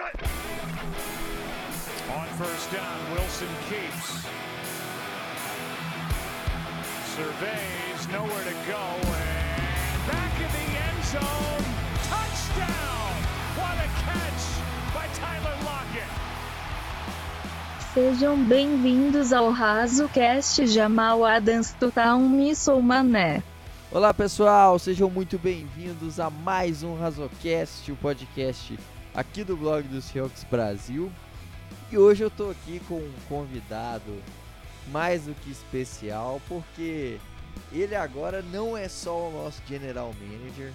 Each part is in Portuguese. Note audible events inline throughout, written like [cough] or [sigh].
On first down, Wilson keeps. Surveys, nowhere to go, and back in the end zone. Touchdown! What a catch by Tyler Lockett. Sejam bem-vindos ao RazoCast Jamal Adams Total Missou Mané. Olá pessoal, sejam muito bem-vindos a mais um Razocast, o podcast aqui do blog do Seahawks Brasil. E hoje eu tô aqui com um convidado mais do que especial, porque ele agora não é só o nosso general manager,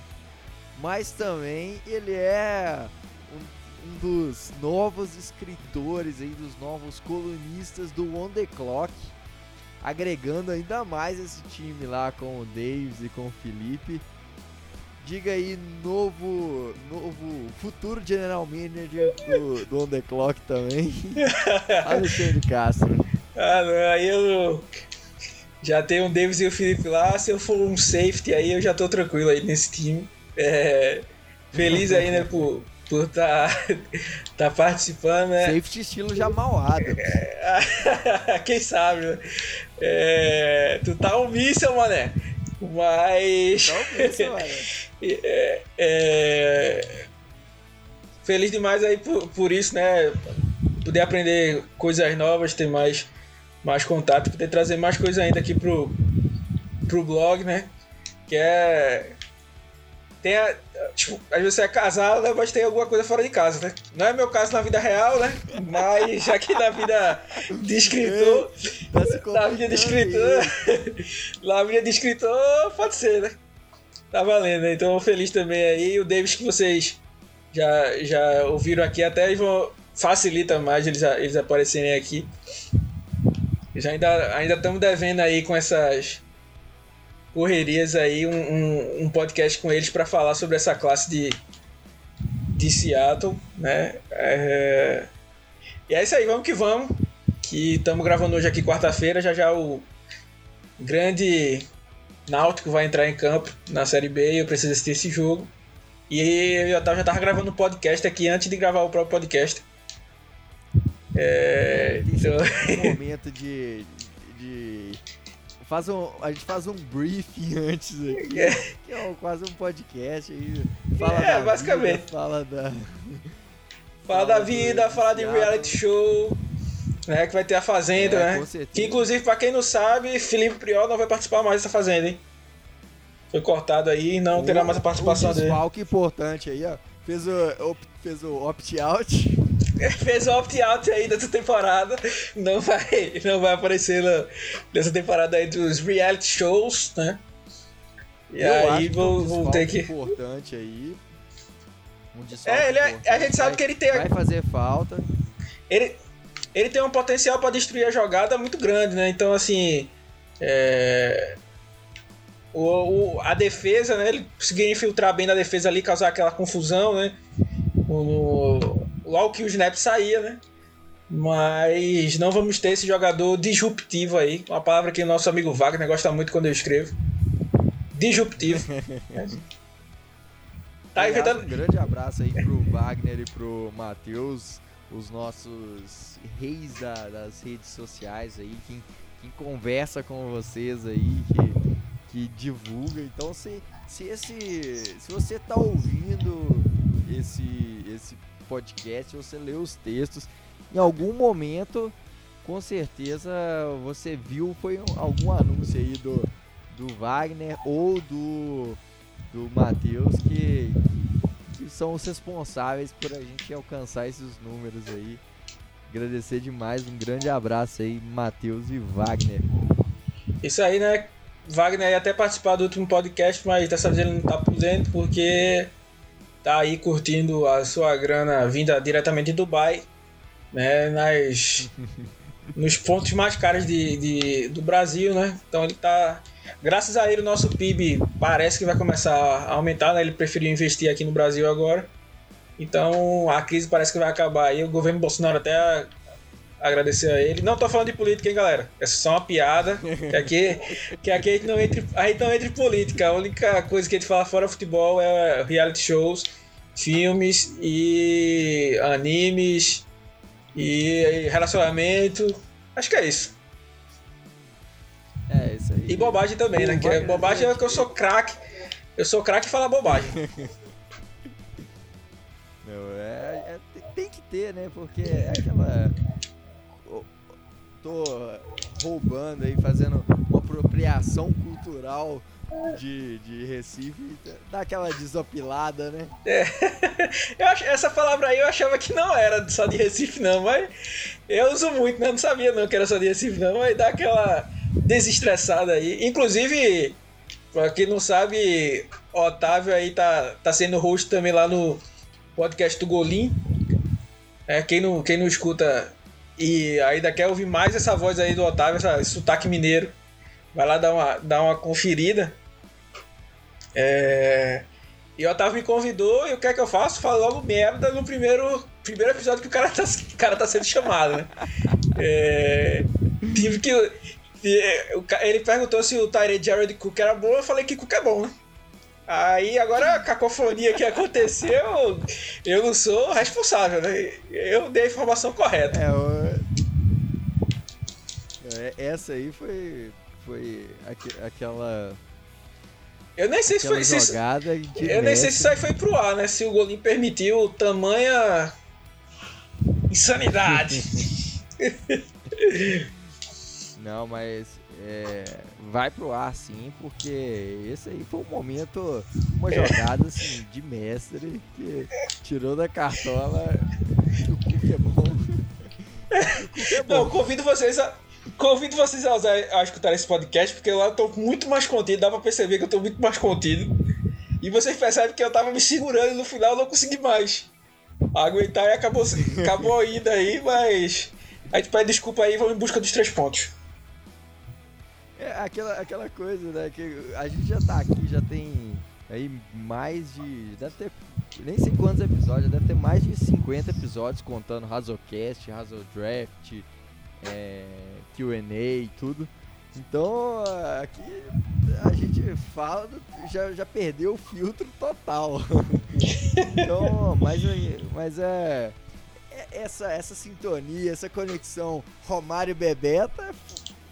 mas também ele é um, um dos novos escritores aí, dos novos colunistas do On The Clock, agregando ainda mais esse time lá com o Davis e com o Felipe. Diga aí, novo, novo futuro general manager do, do On The Clock também, [laughs] Alexandre Castro. Ah, não, aí eu já tenho o Davis e o Felipe lá. Se eu for um safety aí, eu já tô tranquilo aí nesse time. É, feliz aí, né, por por tá, [laughs] tá participando, né? Safety estilo Jamal Adams. [laughs] Quem sabe, né? É, tu tá um míssel, mané. Mas. [laughs] É, é, feliz demais aí por, por isso, né? Poder aprender coisas novas, ter mais, mais contato, poder trazer mais coisas ainda aqui pro, pro blog, né? Que é. Tem a, tipo, às vezes você é casado, né, mas tem alguma coisa fora de casa, né? Não é meu caso na vida real, né? Mas [laughs] aqui na vida de escritor, na vida de escritor, [laughs] na vida de escritor, pode ser, né? Tá valendo, né? Então feliz também aí. O Davis que vocês já, já ouviram aqui, até vão, facilita mais eles, eles aparecerem aqui. Já ainda ainda estamos devendo aí com essas correrias aí um, um, um podcast com eles para falar sobre essa classe de, de Seattle, né? É... E é isso aí, vamos que vamos. Que estamos gravando hoje aqui quarta-feira, já já o grande Náutico vai entrar em campo na Série B, eu preciso assistir esse jogo. E eu já tava, já tava gravando um podcast aqui antes de gravar o próprio podcast. É, então... um [laughs] momento de faz um, a gente faz um briefing [laughs] antes aqui, é. que é quase um podcast aí. Fala é, basicamente. Vida, fala da. Fala, fala da vida, fala de reality show. Né, que vai ter a Fazenda, é, né? Que inclusive, pra quem não sabe, Felipe Priol não vai participar mais dessa Fazenda, hein? Foi cortado aí não o, terá mais a participação um dele. que importante aí, ó. Fez o, fez o opt-out. [laughs] fez o opt-out aí dessa temporada. Não vai, não vai aparecer na, nessa temporada aí dos reality shows, né? E Eu aí vou, vou ter que. importante aí. Um é, ele é, a gente sabe vai, que ele tem. Vai fazer falta. Ele, ele tem um potencial para destruir a jogada muito grande, né? Então, assim. É, o, o, a defesa, né? Ele conseguiu infiltrar bem na defesa ali, causar aquela confusão, né? O, logo que o snap saía, né? Mas não vamos ter esse jogador disruptivo aí. Uma palavra que o nosso amigo Wagner gosta muito quando eu escrevo. Disruptivo. [laughs] tá inventando... Um grande abraço aí pro Wagner e pro Matheus, os nossos reis da, das redes sociais aí, quem, quem conversa com vocês aí, que, que divulga. Então se, se esse. Se você tá ouvindo esse, esse podcast, você lê os textos, em algum momento, com certeza você viu foi algum anúncio aí do, do Wagner ou do, do Matheus que, que são os responsáveis por a gente alcançar esses números aí. Agradecer demais, um grande abraço aí, Matheus e Wagner. Isso aí, né? Wagner ia até participar do último podcast, mas dessa vez ele não tá por dentro porque tá aí curtindo a sua grana vinda diretamente de Dubai, né? Nas, [laughs] nos pontos mais caros de, de, do Brasil, né? Então ele tá. Graças a ele, o nosso PIB parece que vai começar a aumentar, né? Ele preferiu investir aqui no Brasil agora. Então a crise parece que vai acabar aí. O governo Bolsonaro até agradecer a ele. Não tô falando de política, hein, galera? É só uma piada. Que aqui, que aqui a, gente não entra, a gente não entra em política. A única coisa que a gente fala fora futebol é reality shows. filmes e animes e relacionamento. Acho que é isso. É, isso aí. E bobagem também, né? Que é, bobagem é que eu sou craque. Eu sou craque em falar bobagem. [laughs] Não, é, é, tem que ter, né? Porque é aquela. Tô roubando aí, fazendo uma apropriação cultural de, de Recife, dá aquela desopilada, né? É. [laughs] Eu ach, essa palavra aí eu achava que não era só de Recife, não, mas eu uso muito, né? Não sabia não que era só de Recife, não, mas dá aquela desestressada aí. Inclusive, pra quem não sabe, Otávio aí tá, tá sendo host também lá no podcast do Golim. É, quem, não, quem não escuta e ainda quer ouvir mais essa voz aí do Otávio, esse sotaque mineiro, vai lá dar uma, dar uma conferida. É... E o Otávio me convidou e o que é que eu faço? Falo logo merda no primeiro, primeiro episódio que o cara tá, [laughs] o cara tá sendo chamado, né? É... Tive que. Ele perguntou se o Tyree Jared Cook era bom, eu falei que Cook é bom, né? Aí agora a cacofonia que aconteceu, eu não sou responsável, né? Eu dei a informação correta. É, o... É, essa aí foi, foi aqu aquela. Eu nem sei se foi. Se eu nem sei se isso aí foi pro ar, né? Se o Golim permitiu tamanha insanidade. [laughs] não, mas é, vai pro ar sim, porque esse aí foi um momento, uma jogada assim, de mestre que tirou da cartola o Cook é bom. É bom. Não, convido vocês a. Convido vocês a, usar, a escutar esse podcast, porque lá eu tô muito mais contido, dá pra perceber que eu tô muito mais contido. E vocês percebem que eu tava me segurando e no final eu não consegui mais aguentar e acabou, acabou indo aí, mas. A gente pede desculpa aí e vamos em busca dos três pontos. É aquela, aquela coisa, né? Que a gente já tá aqui, já tem aí mais de. Deve ter. Nem sei quantos episódios, deve ter mais de 50 episódios contando Razocast, Razodraft, é, QA e tudo. Então aqui a gente fala, já, já perdeu o filtro total. [laughs] então, mas, mas é, é. Essa, essa sintonia, essa conexão Romário Bebeto é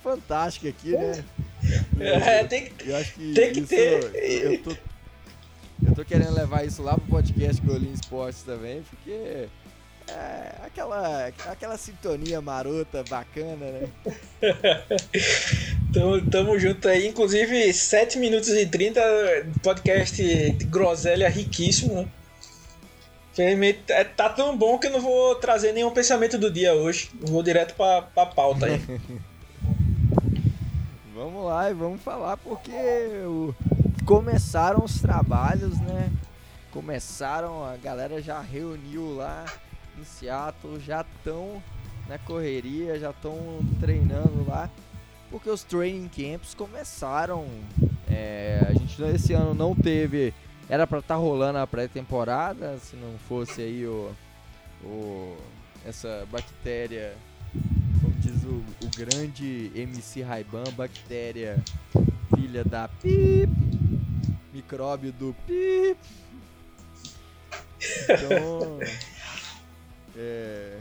fantástica aqui, né? É, tem que, eu acho que tem que isso, ter. Eu tô, eu tô querendo levar isso lá pro podcast Golim Esportes também, porque é aquela, aquela sintonia marota, bacana, né? [laughs] tamo, tamo junto aí. Inclusive, 7 minutos e 30 podcast de groselha riquíssimo, né? É, tá tão bom que eu não vou trazer nenhum pensamento do dia hoje. Vou direto pra, pra pauta aí. [laughs] Vamos lá e vamos falar porque o... começaram os trabalhos, né? Começaram, a galera já reuniu lá em Seattle, já estão na correria, já estão treinando lá, porque os training camps começaram. É, a gente esse ano não teve, era para estar tá rolando a pré-temporada, se não fosse aí o, o essa bactéria diz o, o grande MC Raiban, bactéria filha da pip, micróbio do pip. Então, é,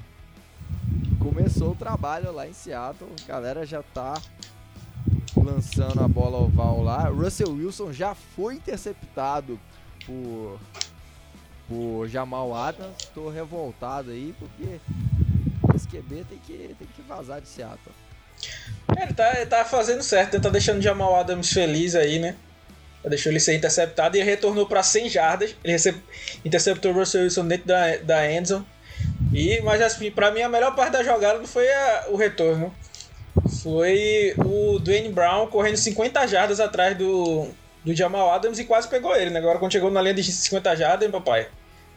começou o trabalho lá em Seattle, a galera já tá lançando a bola oval lá. Russell Wilson já foi interceptado por, por Jamal Adams. Tô revoltado aí porque QB tem que, tem que vazar de Seattle. É, ele tá, ele tá fazendo certo, ele tá deixando o Jamal Adams feliz aí, né? Deixou ele ser interceptado e retornou para 100 jardas. Ele interceptou o Russell Wilson dentro da, da endzone. E, mas assim, pra mim a melhor parte da jogada não foi a, o retorno. Foi o Dwayne Brown correndo 50 jardas atrás do, do Jamal Adams e quase pegou ele, né? Agora quando chegou na linha de 50 jardas, hein, papai?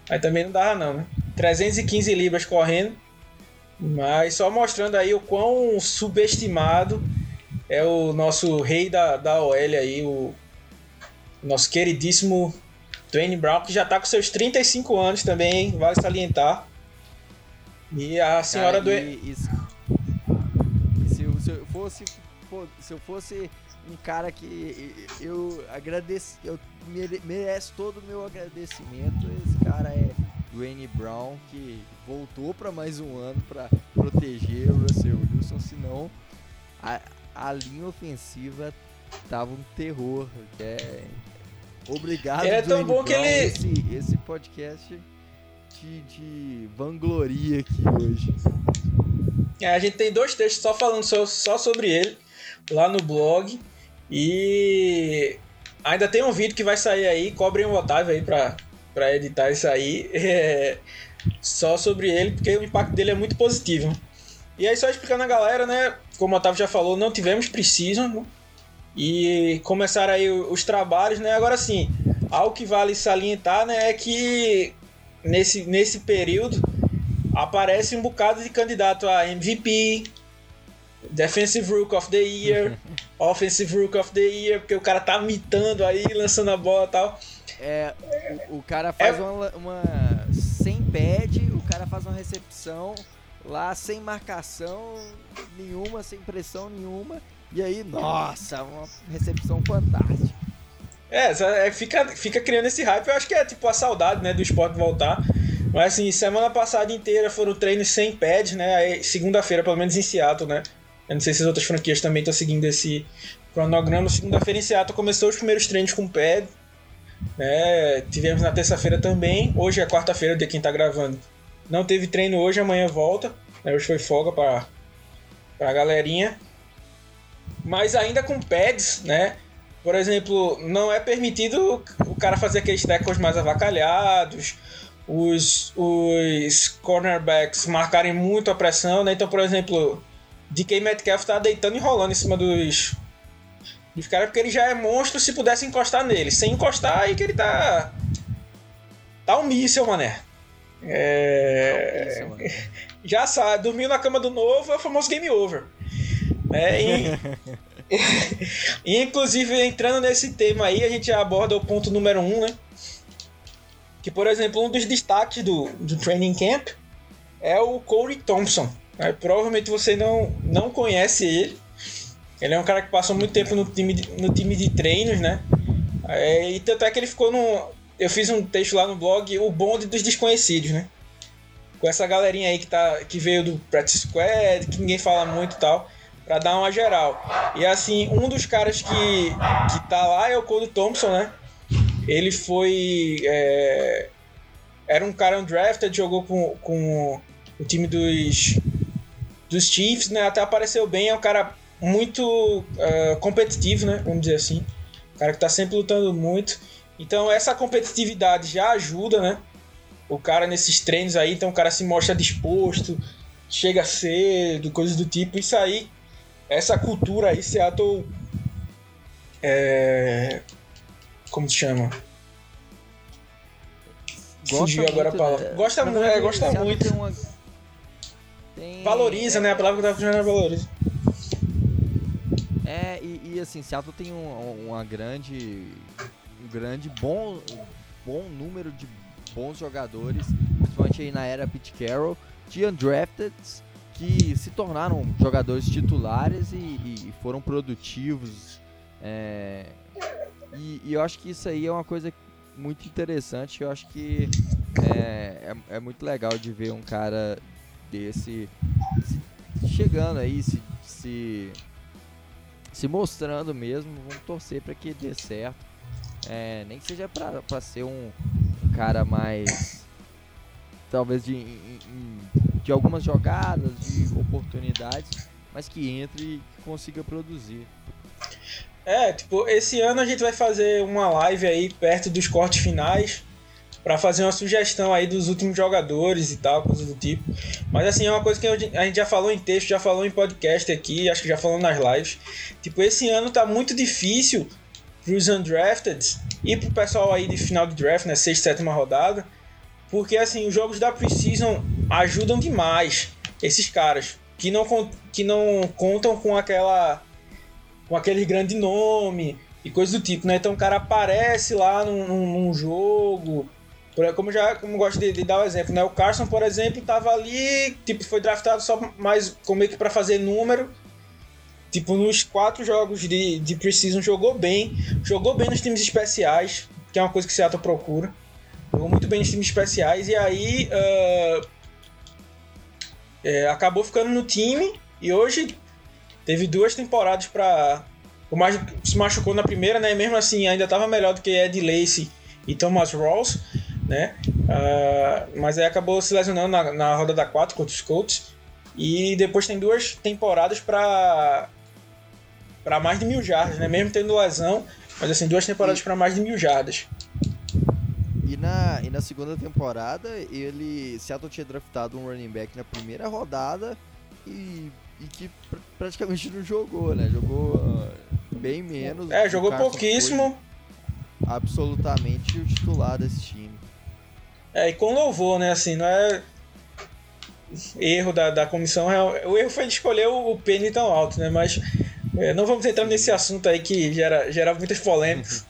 Aí também não dava não, né? 315 libras correndo. Mas só mostrando aí o quão subestimado é o nosso rei da, da OL aí, o nosso queridíssimo Dwayne Brown, que já tá com seus 35 anos também, hein? vale salientar. E a senhora do. E, e, se, se, eu fosse, se eu fosse um cara que eu agradeço, eu mere, merece todo o meu agradecimento. Esse cara é Dwayne Brown, que voltou para mais um ano para proteger o Russell Wilson, senão a, a linha ofensiva tava um terror. É, obrigado, é tão bom Brown, que ele esse, esse podcast de, de vangloria aqui hoje. É, a gente tem dois textos só falando só, só sobre ele lá no blog. E ainda tem um vídeo que vai sair aí, cobrem o Otávio aí pra, pra editar isso aí. [laughs] É, só sobre ele, porque o impacto dele é muito positivo. E aí, só explicando a galera, né? Como o Otávio já falou, não tivemos Precision. Né? E começaram aí os trabalhos, né? Agora sim, algo que vale salientar, né? É que nesse, nesse período aparece um bocado de candidato a MVP, Defensive Rook of the Year, [laughs] Offensive Rook of the Year, porque o cara tá mitando aí, lançando a bola e tal. É, o, o cara faz é... uma, uma. Sem pad, o cara faz uma recepção lá sem marcação nenhuma, sem pressão nenhuma. E aí, nossa, uma recepção fantástica. É, é, fica, fica criando esse hype. Eu acho que é tipo a saudade né, do esporte voltar. Mas assim, semana passada inteira foram treinos sem pad, né? Segunda-feira, pelo menos em Seattle, né? Eu não sei se as outras franquias também estão seguindo esse cronograma. Segunda-feira em Seattle começou os primeiros treinos com pad. Né? Tivemos na terça-feira também. Hoje é quarta-feira, dia quem está gravando. Não teve treino hoje, amanhã volta. Né? Hoje foi folga para a galerinha. Mas ainda com pads, né? Por exemplo, não é permitido o cara fazer aqueles tackles mais avacalhados, os, os cornerbacks marcarem muito a pressão, né? Então, por exemplo, DK Metcalf tá deitando e rolando em cima dos, dos caras, porque ele já é monstro se pudesse encostar nele. Sem encostar, aí que ele tá. Tá um míssel, mané. É. já sabe, dormiu na cama do novo é o famoso game over. É, e... [laughs] [laughs] inclusive, entrando nesse tema aí, a gente aborda o ponto número um, né? Que, por exemplo, um dos destaques do, do training camp é o Corey Thompson. Provavelmente você não, não conhece ele. Ele é um cara que passou muito tempo no time de, no time de treinos, né? É, e tanto é que ele ficou no. Eu fiz um texto lá no blog, o bonde dos desconhecidos, né? Com essa galerinha aí que, tá, que veio do Practice Squad, que ninguém fala muito e tal, pra dar uma geral. E assim, um dos caras que, que tá lá é o Cole Thompson, né? Ele foi. É, era um cara undrafted, jogou com, com o time dos dos Chiefs, né? Até apareceu bem, é um cara muito uh, competitivo, né? Vamos dizer assim. Um cara que tá sempre lutando muito. Então essa competitividade já ajuda, né? O cara nesses treinos aí, então o cara se mostra disposto, chega cedo, coisas do tipo. Isso aí, essa cultura aí, Seattle. É. Como se chama? Gosta Fugiu agora a palavra. Gosta, muito, é, gosta muito. Uma tem, valoriza, é, né? A palavra que eu tava funcionando é valoriza. É, e, e assim, Seattle tem um, uma grande. Um grande bom, bom número de bons jogadores, principalmente aí na era Pete Carroll, de undrafted que se tornaram jogadores titulares e, e foram produtivos. É, e, e, eu acho que isso aí é uma coisa muito interessante. Eu acho que é, é, é muito legal de ver um cara desse se chegando aí, se, se, se mostrando mesmo. Vamos torcer para que dê certo. É, nem que seja para ser um, um, cara mais. Talvez de, de algumas jogadas, de oportunidades, mas que entre e consiga produzir. É, tipo, esse ano a gente vai fazer uma live aí perto dos cortes finais para fazer uma sugestão aí dos últimos jogadores e tal, coisa do tipo. Mas assim, é uma coisa que a gente já falou em texto, já falou em podcast aqui, acho que já falou nas lives. Tipo, esse ano tá muito difícil pros undrafted e pro pessoal aí de final de draft, né, sexta, sétima rodada, porque assim, os jogos da Precision ajudam demais esses caras que não, que não contam com aquela com aquele grande nome e coisa do tipo, né? Então o cara aparece lá num, num jogo, como já como gosto de, de, dar o exemplo, né? O Carson, por exemplo, estava ali, tipo, foi draftado só mais como meio que para fazer número. tipo, nos quatro jogos de, de Precision jogou bem. Jogou bem nos times especiais, que é uma coisa que Seattle procura. Jogou muito bem nos times especiais. E aí uh, é, acabou ficando no time. E hoje teve duas temporadas para o mais se machucou na primeira, né? Mesmo assim, ainda estava melhor do que Ed Lacey e Thomas Rawls, né? Uh, mas aí acabou se lesionando na, na roda da 4 contra os Colts. E depois tem duas temporadas para para mais de mil jardas, né? Mesmo tendo lesão, mas assim, duas temporadas para mais de mil jardas. E na, e na segunda temporada, ele. Seattle tinha draftado um running back na primeira rodada e, e que pr praticamente não jogou, né? Jogou uh, bem menos. É, jogou pouquíssimo. Absolutamente o titular desse time. É, e com louvor, né? Assim, não é erro da, da comissão. O erro foi de escolher o, o Penny tão alto, né? Mas é, não vamos entrar nesse assunto aí que gera, gera muitas polêmicas.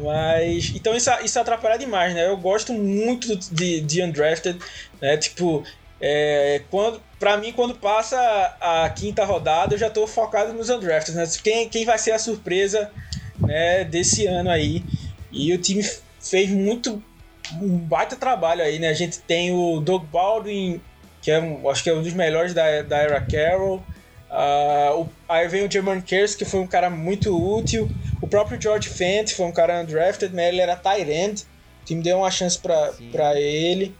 Mas. Então isso, isso atrapalha demais, né? Eu gosto muito de, de Undrafted, né? Tipo, é, quando, pra mim, quando passa a quinta rodada, eu já tô focado nos Undrafted, né? Quem, quem vai ser a surpresa né, desse ano aí. E o time fez muito. Um baita trabalho aí, né? A gente tem o Doug Baldwin, que é um, acho que é um dos melhores da, da era Carroll. Uh, o, aí vem o German Kers, que foi um cara muito útil. O próprio George Fent foi um cara undrafted, né? Ele era tight end. O time deu uma chance para ele,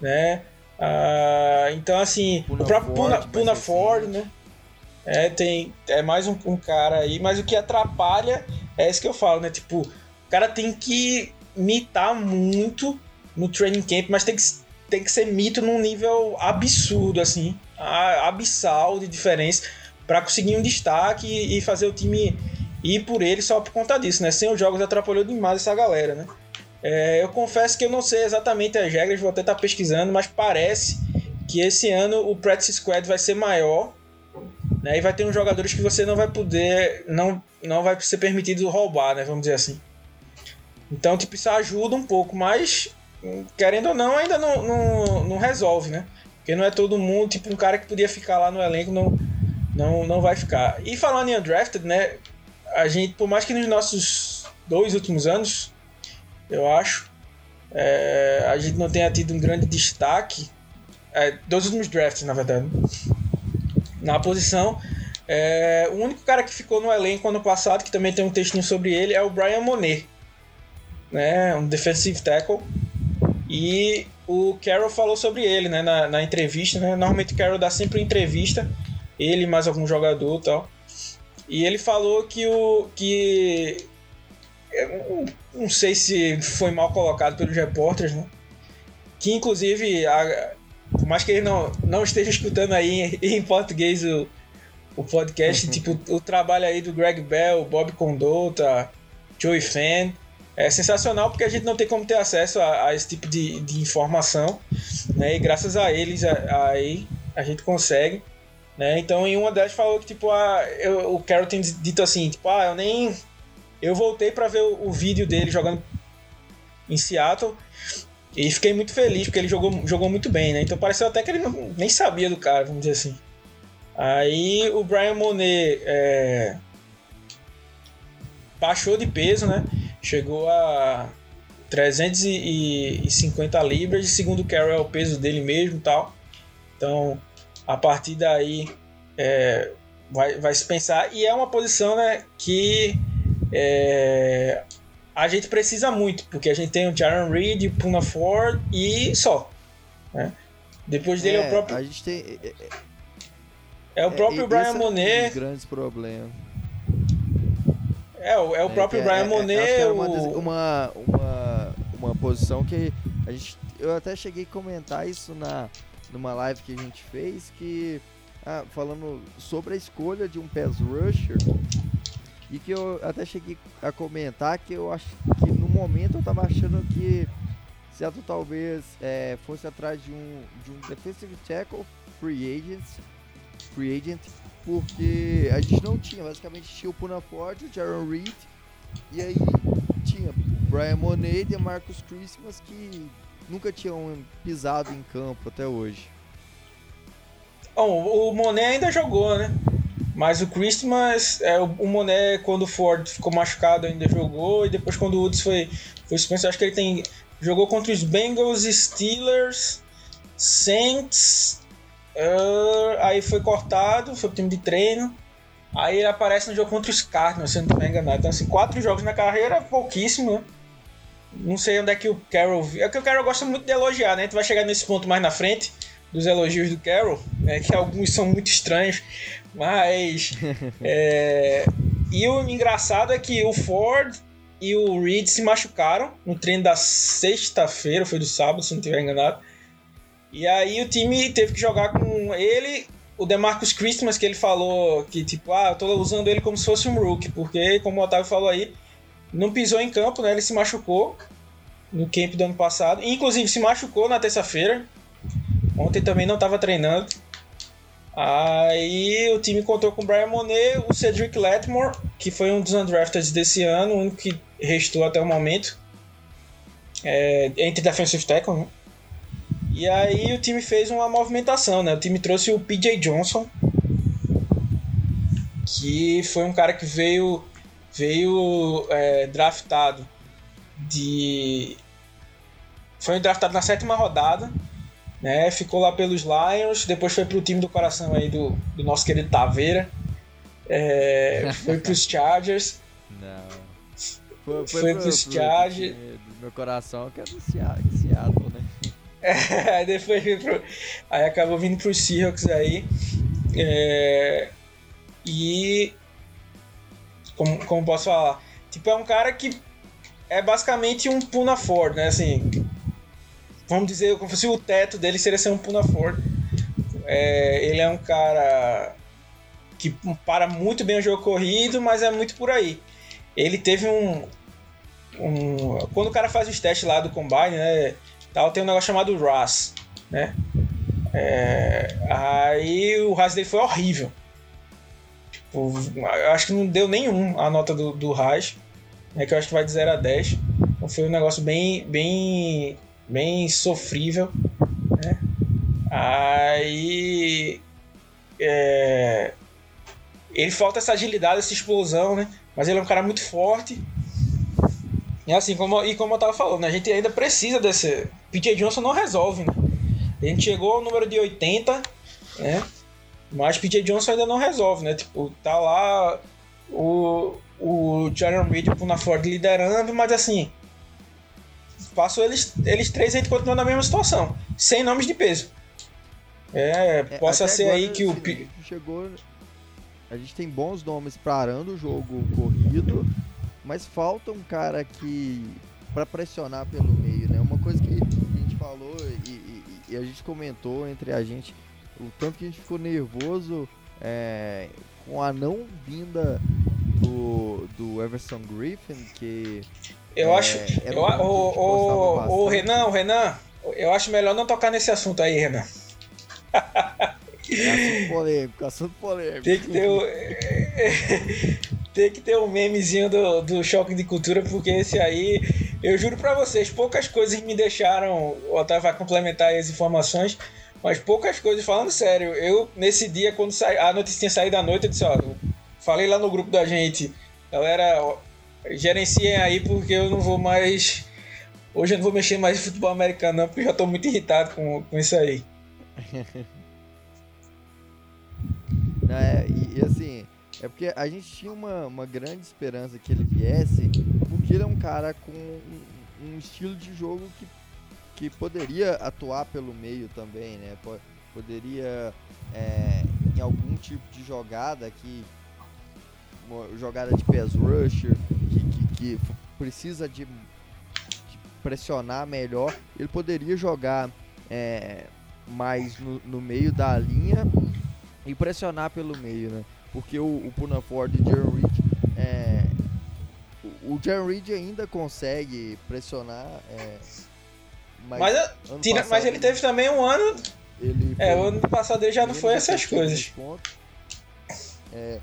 né? Uh, então, assim, Puna o próprio Ford, Puna, Puna Ford, né? É, tem, é mais um, um, cara aí, mas o que atrapalha é isso que eu falo, né? Tipo, o cara tem que mitar muito no training camp, mas tem que, tem que ser mito num nível absurdo, assim abissal de diferença para conseguir um destaque e fazer o time ir por ele só por conta disso, né? Sem os jogos atrapalhou demais essa galera, né? É, eu confesso que eu não sei exatamente as regras, vou até estar tá pesquisando, mas parece que esse ano o practice squad vai ser maior, né? E vai ter uns jogadores que você não vai poder, não, não vai ser permitido roubar, né? Vamos dizer assim. Então, tipo, isso ajuda um pouco, mas querendo ou não, ainda não, não, não resolve, né? Porque não é todo mundo, tipo, um cara que podia ficar lá no elenco não, não, não vai ficar. E falando em undrafted, né? A gente, por mais que nos nossos dois últimos anos, eu acho, é, a gente não tenha tido um grande destaque, é, dois últimos drafts, na verdade, na posição. É, o único cara que ficou no elenco ano passado, que também tem um textinho sobre ele, é o Brian Monet, né? Um defensive tackle. E o Carroll falou sobre ele, né, na, na entrevista, né? Normalmente o Carroll dá sempre entrevista, ele mais algum jogador e tal. E ele falou que o que eu não sei se foi mal colocado pelos repórteres, né? Que inclusive, a, por mais que ele não, não esteja escutando aí em, em português o, o podcast, uhum. tipo, o trabalho aí do Greg Bell, Bob Condota, Joey Fan, é sensacional porque a gente não tem como ter acesso a, a esse tipo de, de informação, né? E graças a eles aí a, a, gente consegue, né? Então em uma delas falou que tipo a, eu, o Carol tem dito assim, tipo, ah, eu nem eu voltei para ver o, o, vídeo dele jogando em Seattle e fiquei muito feliz porque ele jogou, jogou muito bem, né? Então pareceu até que ele não, nem sabia do cara, vamos dizer assim. Aí o Brian Monet é, baixou de peso, né? Chegou a 350 libras, e segundo o Carroll é o peso dele mesmo tal. Então, a partir daí é, vai, vai se pensar. E é uma posição né, que é, a gente precisa muito, porque a gente tem o Jaron Reed, o Puna Ford e só. Né? Depois dele é, é, o próprio. A gente tem. É, é o próprio Brian Monet. É um grandes problemas. É, é o é, próprio é, Brian é, Monet. É, o... uma, uma, uma, uma posição que a gente. Eu até cheguei a comentar isso na, numa live que a gente fez, que. Ah, falando sobre a escolha de um pass rusher. E que eu até cheguei a comentar que eu acho que no momento eu tava achando que Seattle talvez é, fosse atrás de um, de um defensive tackle free agent, free agent porque a gente não tinha, basicamente tinha o Puna Ford, o Jaron Reed, e aí tinha Brian Monet e Marcus Christmas que nunca tinham pisado em campo até hoje. Bom, o Monet ainda jogou, né? Mas o Christmas, é, o Moné, quando o Ford ficou machucado, ainda jogou. E depois, quando o Woods foi, foi suspenso, acho que ele tem. Jogou contra os Bengals, Steelers, Saints. Uh, aí foi cortado, foi pro time de treino. Aí ele aparece no jogo contra os Cardinals, se eu não estiver enganado. Então, assim, quatro jogos na carreira, pouquíssimo, né? Não sei onde é que o Carroll. É que o Carroll gosta muito de elogiar, né? A gente vai chegar nesse ponto mais na frente dos elogios do Carroll, né? Que alguns são muito estranhos. Mas. [laughs] é... E o engraçado é que o Ford e o Reed se machucaram no treino da sexta-feira, foi do sábado, se não estiver enganado. E aí o time teve que jogar com ele, o DeMarcus Christmas, que ele falou que, tipo, ah, eu tô usando ele como se fosse um rookie, porque, como o Otávio falou aí, não pisou em campo, né? Ele se machucou no camp do ano passado. Inclusive, se machucou na terça-feira. Ontem também não estava treinando. Aí o time contou com o Brian Monet, o Cedric Letmore, que foi um dos undrafted desse ano, o único que restou até o momento. É, entre defensive tackle, né? E aí o time fez uma movimentação, né? O time trouxe o PJ Johnson, que foi um cara que veio veio é, draftado de foi draftado na sétima rodada né? Ficou lá pelos Lions, depois foi pro time do coração aí do, do nosso querido Taveira. É, [laughs] foi pros Chargers. Não. Foi, foi, foi pro, pros pro, Chargers. Do meu coração, que é do Seattle, né? [laughs] Depois pro, aí acabou vindo pros Seahawks aí. É, e. Como, como posso falar? Tipo, é um cara que é basicamente um Puna Ford, né? Assim, vamos dizer, como se o teto dele seria ser um Puna Ford. É, ele é um cara que para muito bem o jogo corrido, mas é muito por aí. Ele teve um, um quando o cara faz os testes lá do combine, né, tal, tem um negócio chamado RAS, né? É, aí o RAS dele foi horrível. Tipo, eu acho que não deu nenhum a nota do, do RAS, né, que eu acho que vai de 0 a 10. Então foi um negócio bem, bem bem sofrível, né? Aí é, ele falta essa agilidade, essa explosão, né? Mas ele é um cara muito forte. E assim, como, e como eu tava falando, né? a gente ainda precisa desse. PJ Johnson não resolve, né? A gente chegou ao número de 80, né? Mas PJ Johnson ainda não resolve, né? Tipo, tá lá o, o Jaron Reed na Ford liderando, mas assim, Passou eles, eles três, a gente continua na mesma situação. Sem nomes de peso. É, é possa ser aí que o. Chegou. A gente tem bons nomes parando o jogo corrido, mas falta um cara que. para pressionar pelo meio, né? Uma coisa que a gente falou e, e, e, a gente comentou entre a gente, o tanto que a gente ficou nervoso é, com a não vinda do, do Everson Griffin, que eu é, acho. É eu, o, o, o Renan, o Renan, eu acho melhor não tocar nesse assunto aí, Renan. assunto polêmico, assunto polêmico. Tem que ter o. [laughs] tem que ter um memezinho do, do choque de cultura, porque esse aí, eu juro pra vocês, poucas coisas me deixaram. O Otávio vai complementar as informações, mas poucas coisas, falando sério, eu nesse dia, quando sa... a notícia tinha saído à noite, eu disse: ó, falei lá no grupo da gente, galera, gerenciem aí porque eu não vou mais. Hoje eu não vou mexer mais em futebol americano, não, porque eu já estou muito irritado com, com isso aí. [laughs] é, e, e, assim, é porque a gente tinha uma, uma grande esperança que ele viesse, porque ele é um cara com um, um estilo de jogo que, que poderia atuar pelo meio também, né? Poderia, é, em algum tipo de jogada que jogada de pass rusher, que, que, que precisa de, de, pressionar melhor, ele poderia jogar é, mais no, no, meio da linha e pressionar pelo meio, né? Porque o, o Puna Ford e o Jaron Reed, é, o, o Jaron Reed ainda consegue pressionar. É, mas, mas, tira, mas ele teve também um ano. Ele é, o ano passado ele já não foi essas coisas. É,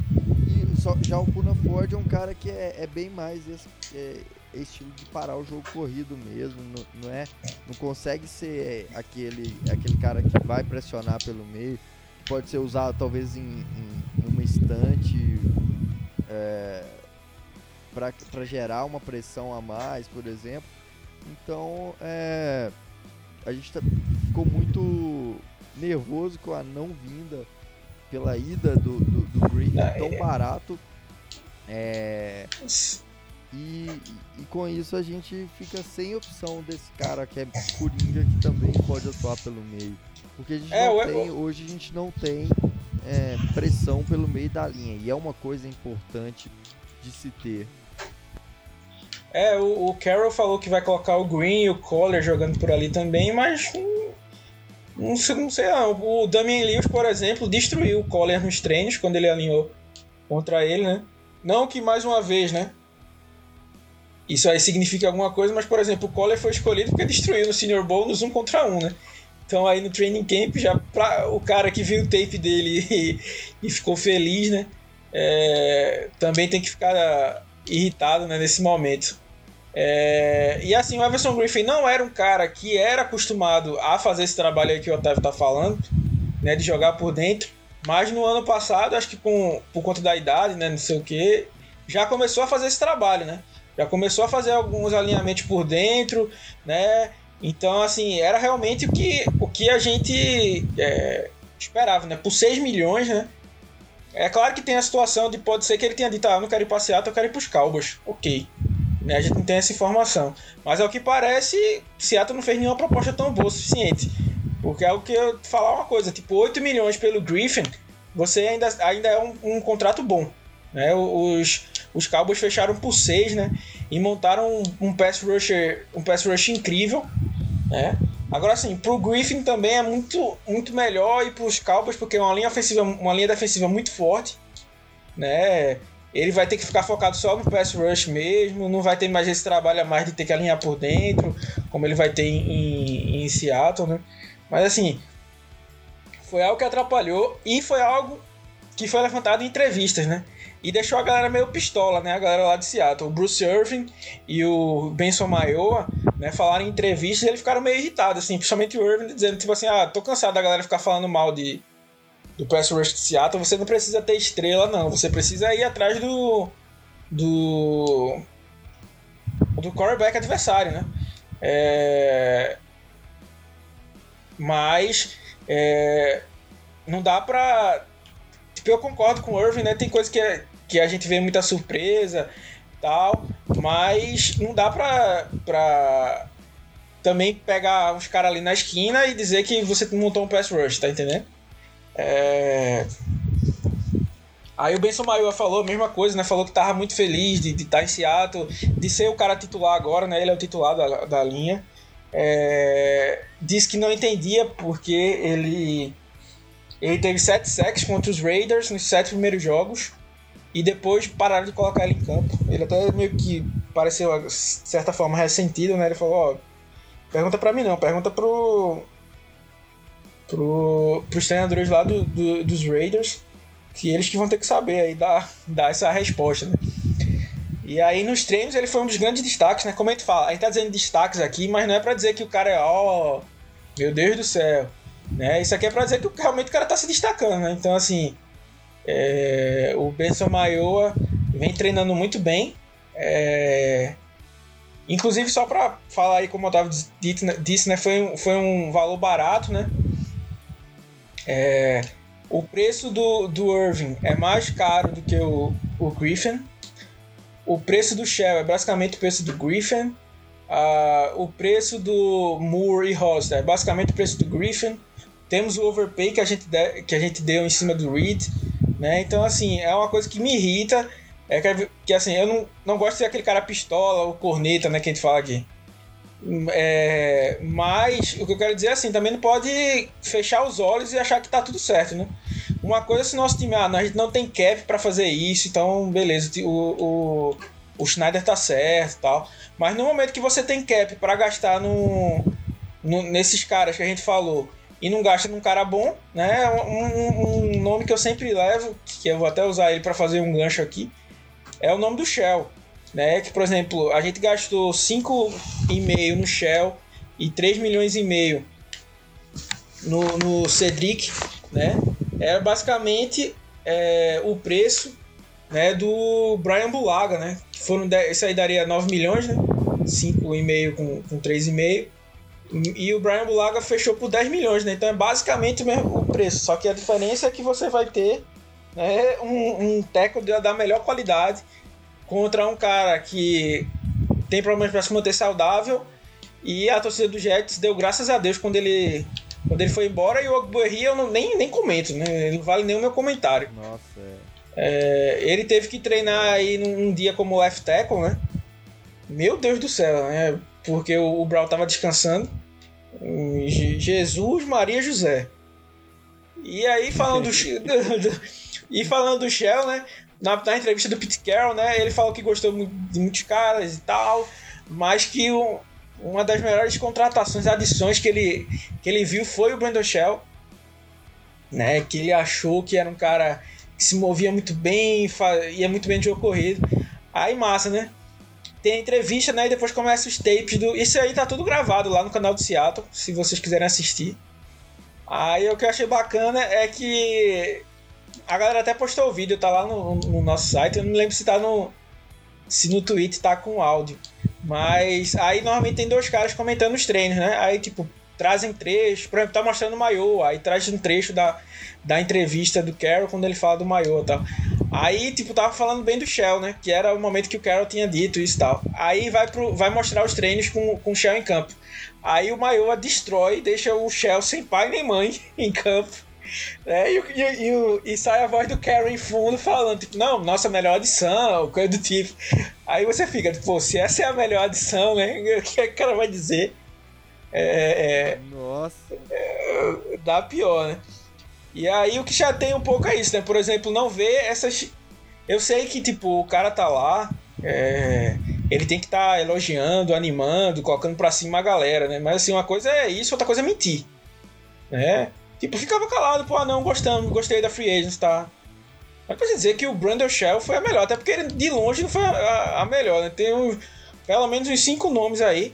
só, já o Puna Ford é um cara que é, é bem mais esse é, estilo de parar o jogo corrido mesmo, não, não, é, não consegue ser aquele, aquele cara que vai pressionar pelo meio, que pode ser usado talvez em, em uma instante é, para gerar uma pressão a mais, por exemplo. Então, é, a gente tá, ficou muito nervoso com a não vinda pela ida do, do, do Green ah, tão é. barato. É, e, e, com isso a gente fica sem opção desse cara que é Coringa que também pode atuar pelo meio. Porque a gente é, não tem, hoje a gente não tem é, pressão pelo meio da linha. E é uma coisa importante de se ter. É, o, o Carroll falou que vai colocar o Green e o Collar jogando por ali também, mas não sei, não sei não. O Damian Lewis, por exemplo, destruiu o Collar nos treinos quando ele alinhou contra ele, né? Não que mais uma vez, né? Isso aí significa alguma coisa, mas por exemplo, o Collar foi escolhido porque destruiu no Senior Bowl nos 1 contra 1, né? Então aí no training camp, já pra, o cara que viu o tape dele [laughs] e, e ficou feliz, né? É, também tem que ficar irritado né, nesse momento. É, e assim, o Everson Griffin não era um cara que era acostumado a fazer esse trabalho aí que o Otávio tá falando, né? De jogar por dentro. Mas no ano passado, acho que com, por conta da idade, né? Não sei o que, já começou a fazer esse trabalho, né? Já começou a fazer alguns alinhamentos por dentro, né? Então, assim, era realmente o que, o que a gente é, esperava, né? Por 6 milhões, né? É claro que tem a situação de pode ser que ele tenha dito, ah, eu não quero ir para Seattle, eu quero ir para os Cowboys. Ok. Né? A gente não tem essa informação. Mas ao que parece, Seattle não fez nenhuma proposta tão boa o suficiente. Porque é o que eu falar uma coisa, tipo, 8 milhões pelo Griffin, você ainda, ainda é um, um contrato bom. Né? Os, os Cowboys fecharam por 6, né? E montaram um, pass rusher, um pass rush incrível, né? Agora assim, pro Griffin também é muito, muito melhor e pros Cowboys porque é uma linha ofensiva, uma linha defensiva muito forte, né? Ele vai ter que ficar focado só no pass rush mesmo, não vai ter mais esse trabalho a mais de ter que alinhar por dentro, como ele vai ter em, em, em Seattle, né? Mas assim, foi algo que atrapalhou e foi algo que foi levantado em entrevistas, né? E deixou a galera meio pistola, né? A galera lá de Seattle. O Bruce Irving e o Benson Maioa, né? Falaram em entrevistas e eles ficaram meio irritados, assim. Principalmente o Irving dizendo, tipo assim, ah, tô cansado da galera ficar falando mal de, do Pass Rush de Seattle. Você não precisa ter estrela, não. Você precisa ir atrás do... Do... Do quarterback adversário, né? É... Mas... É... Não dá pra Tipo, eu concordo com o Irving, né? Tem coisa que, é, que a gente vê muita surpresa tal, mas não dá pra, pra também pegar uns caras ali na esquina e dizer que você montou um pass rush, tá entendendo? É... Aí o Benson Maior falou a mesma coisa, né? Falou que tava muito feliz de estar tá em Seattle, de ser o cara titular agora, né? Ele é o titular da, da linha. É... Disse que não entendia porque ele ele teve sete sacks contra os Raiders nos sete primeiros jogos e depois pararam de colocar ele em campo. Ele até meio que pareceu, de certa forma, ressentido, né? Ele falou: Ó, pergunta pra mim não, pergunta pro. pro pros treinadores lá do, do, dos Raiders, que eles que vão ter que saber aí dar, dar essa resposta, né? E aí nos treinos ele foi um dos grandes destaques, né? Como a gente fala, a gente tá dizendo destaques aqui, mas não é pra dizer que o cara é, ó, meu Deus do céu. Né? Isso aqui é para dizer que realmente o cara está se destacando. Né? Então, assim, é, o Benson Maioa vem treinando muito bem. É, inclusive, só para falar aí, como o Otávio disse, né, foi, um, foi um valor barato. Né? É, o preço do, do Irving é mais caro do que o, o Griffin. O preço do Shell é basicamente o preço do Griffin. Uh, o preço do Moore e Hoster é basicamente o preço do Griffin. Temos o overpay que a gente, de, que a gente deu em cima do Reed, né? Então, assim, é uma coisa que me irrita. É que, que assim, eu não, não gosto de ser aquele cara pistola ou corneta, né? Que a gente fala aqui. É, mas o que eu quero dizer é assim, também não pode fechar os olhos e achar que tá tudo certo, né? Uma coisa se nosso time, ah, a gente não tem cap para fazer isso, então beleza, o, o, o Schneider tá certo tal. Mas no momento que você tem cap para gastar no, no, nesses caras que a gente falou e não gasta num cara bom, né? Um, um, nome que eu sempre levo, que eu vou até usar ele para fazer um gancho aqui, é o nome do Shell, né? Que por exemplo, a gente gastou 5,5 no Shell e 3 milhões e meio no, no Cedric, né? Era basicamente é, o preço né, do Brian Bulaga, né? Foram isso aí daria 9 milhões, né? 5,5 com, com 3,5. E o Brian Bulaga fechou por 10 milhões, né? Então é basicamente o mesmo preço. Só que a diferença é que você vai ter né, um, um teco da melhor qualidade contra um cara que tem problemas para se manter saudável. E a torcida do Jets deu graças a Deus quando ele, quando ele foi embora. E o Ogbuerri eu não, nem, nem comento, né? Ele não vale nem o meu comentário. Nossa, é. É, ele teve que treinar aí num, dia como left tackle, né? Meu Deus do céu, né? Porque o, o Brown tava descansando. Jesus, Maria, José. E aí falando [laughs] do, do, e falando do Shell, né? Na, na, entrevista do Pete Carroll, né? Ele falou que gostou de muitos caras e tal, mas que uma das melhores contratações, adições que ele, que ele viu foi o Brandon Shell, né? Que ele achou que era um cara que se movia muito bem, ia muito bem de ocorrido. Aí massa, né? Tem a entrevista, né? E depois começa os tapes do. Isso aí tá tudo gravado lá no canal do Seattle, se vocês quiserem assistir. Aí o que eu achei bacana é que a galera até postou o vídeo, tá lá no, no nosso site. Eu não lembro se tá no. Se no Twitter tá com áudio. Mas aí normalmente tem dois caras comentando os treinos, né? Aí, tipo, trazem trechos, por exemplo, tá mostrando o maiô, aí traz um trecho da, da entrevista do Carol quando ele fala do maiô e tal. Aí, tipo, tava falando bem do Shell, né? Que era o momento que o Carol tinha dito isso e tal. Aí vai, pro, vai mostrar os treinos com, com o Shell em campo. Aí o Maiô destrói, deixa o Shell sem pai nem mãe [laughs] em campo. Né? E, e, e, e, sai a voz do Carol em fundo falando, tipo, não, nossa melhor adição, coisa do tipo. Aí você fica, pô, se essa é a melhor adição, né? [laughs] O que o cara vai dizer? É, é, Nossa. É, dá pior, né? E aí o que já tem um pouco é isso, né? Por exemplo, não ver essas. Eu sei que, tipo, o cara tá lá, é... ele tem que estar tá elogiando, animando, colocando pra cima a galera, né? Mas assim, uma coisa é isso, outra coisa é mentir. Né? Tipo, ficava calado, pô, ah, não, gostamos, gostei da Free Agents, tá? Mas pra dizer que o Brandon Shell foi a melhor, até porque ele de longe não foi a, a melhor, né? Tem um, pelo menos uns cinco nomes aí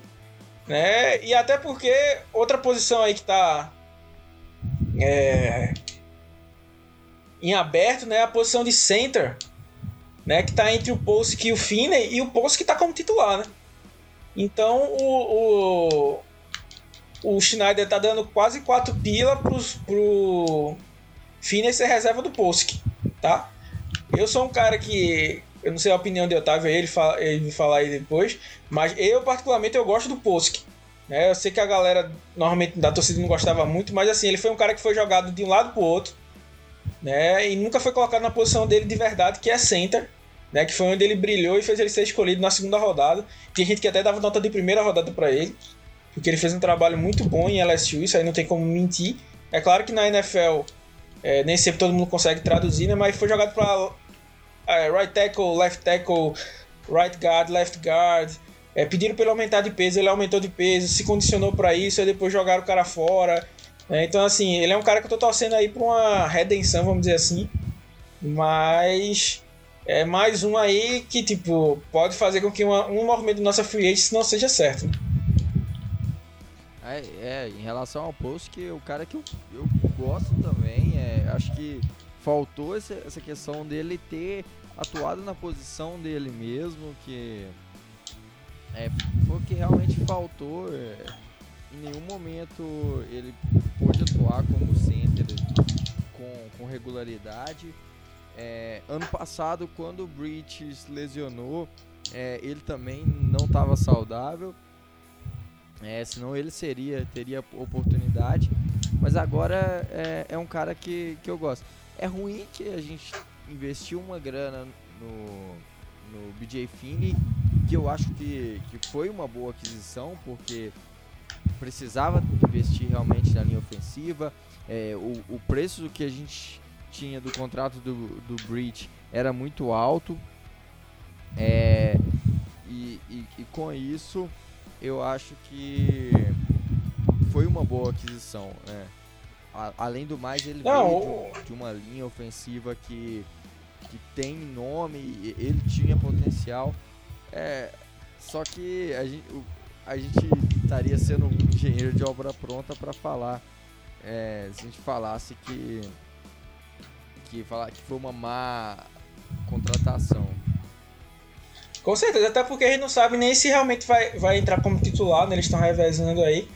né? E até porque outra posição aí que tá é, em aberto, né? A posição de center, né? Que tá entre o Post e o Finney e o Post que tá como titular, né? Então o, o, o Schneider tá dando quase 4 pila pros, pro Finney ser reserva do Post, tá? Eu sou um cara que eu não sei a opinião de Otávio, ele, fala, ele falar aí depois. Mas eu, particularmente, eu gosto do Posk. Né? Eu sei que a galera normalmente da torcida não gostava muito, mas assim, ele foi um cara que foi jogado de um lado pro outro. Né? E nunca foi colocado na posição dele de verdade, que é center. Né? Que foi onde ele brilhou e fez ele ser escolhido na segunda rodada. Tem gente que até dava nota de primeira rodada para ele. Porque ele fez um trabalho muito bom em LSU, isso aí não tem como mentir. É claro que na NFL é, nem sempre todo mundo consegue traduzir, né? Mas foi jogado para é, right tackle, left tackle, right guard, left guard. É, pediram para ele aumentar de peso, ele aumentou de peso, se condicionou para isso, aí depois jogaram o cara fora. É, então, assim, ele é um cara que eu tô torcendo aí pra uma redenção, vamos dizer assim. Mas é mais um aí que, tipo, pode fazer com que uma, um movimento do nossa free agent não seja certo. É, é, em relação ao post, que o cara que eu, eu gosto também, é, acho que faltou essa, essa questão dele ter atuado na posição dele mesmo, que é, foi o que realmente faltou. É, em nenhum momento ele pôde atuar como center com, com regularidade. É, ano passado, quando o Breach lesionou, é, ele também não estava saudável. É, senão ele seria teria oportunidade. Mas agora é, é um cara que, que eu gosto. É ruim que a gente investiu uma grana no, no BJ Finney, que eu acho que, que foi uma boa aquisição, porque precisava investir realmente na linha ofensiva. É, o, o preço que a gente tinha do contrato do, do Breach era muito alto. É, e, e, e, com isso, eu acho que foi uma boa aquisição. Né? a, além do mais, ele Não, veio de, de, uma linha ofensiva que, que tem nome, ele tinha potencial. É, só que a gente, a gente estaria sendo um engenheiro de obra pronta para falar. É, se a gente falasse que, que falar que foi uma má contratação. Com certeza, até porque a gente não sabe nem se realmente vai, vai entrar como titular, né? Eles estão revezando aí.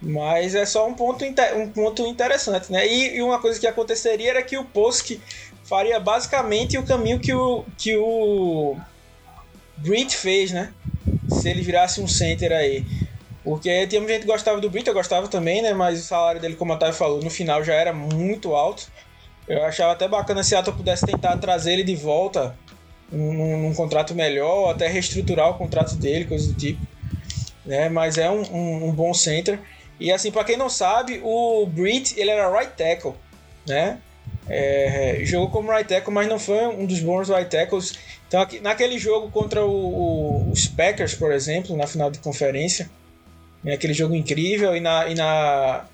Mas é só um ponto, um ponto interessante, né? E, e, uma coisa que aconteceria era que o Posk faria basicamente o caminho que o, que o Brit fez, né? Se ele virasse um center aí. Porque tinha gente que gostava do Brit, eu gostava também, né? Mas o salário dele, como a Thay falou, no final já era muito alto. Eu achava até bacana se Seattle pudesse tentar trazer ele de volta num, num contrato melhor, ou até reestruturar o contrato dele, coisa do tipo. Né? Mas é um, um, um bom center. E assim, para quem não sabe, o Brit ele era right tackle, né? É, jogou como right tackle, mas não foi um dos bons right tackles. Então, aqui, naquele jogo contra o, o, os Packers, por exemplo, na final de conferência, né, aquele jogo incrível, e, na, e, na,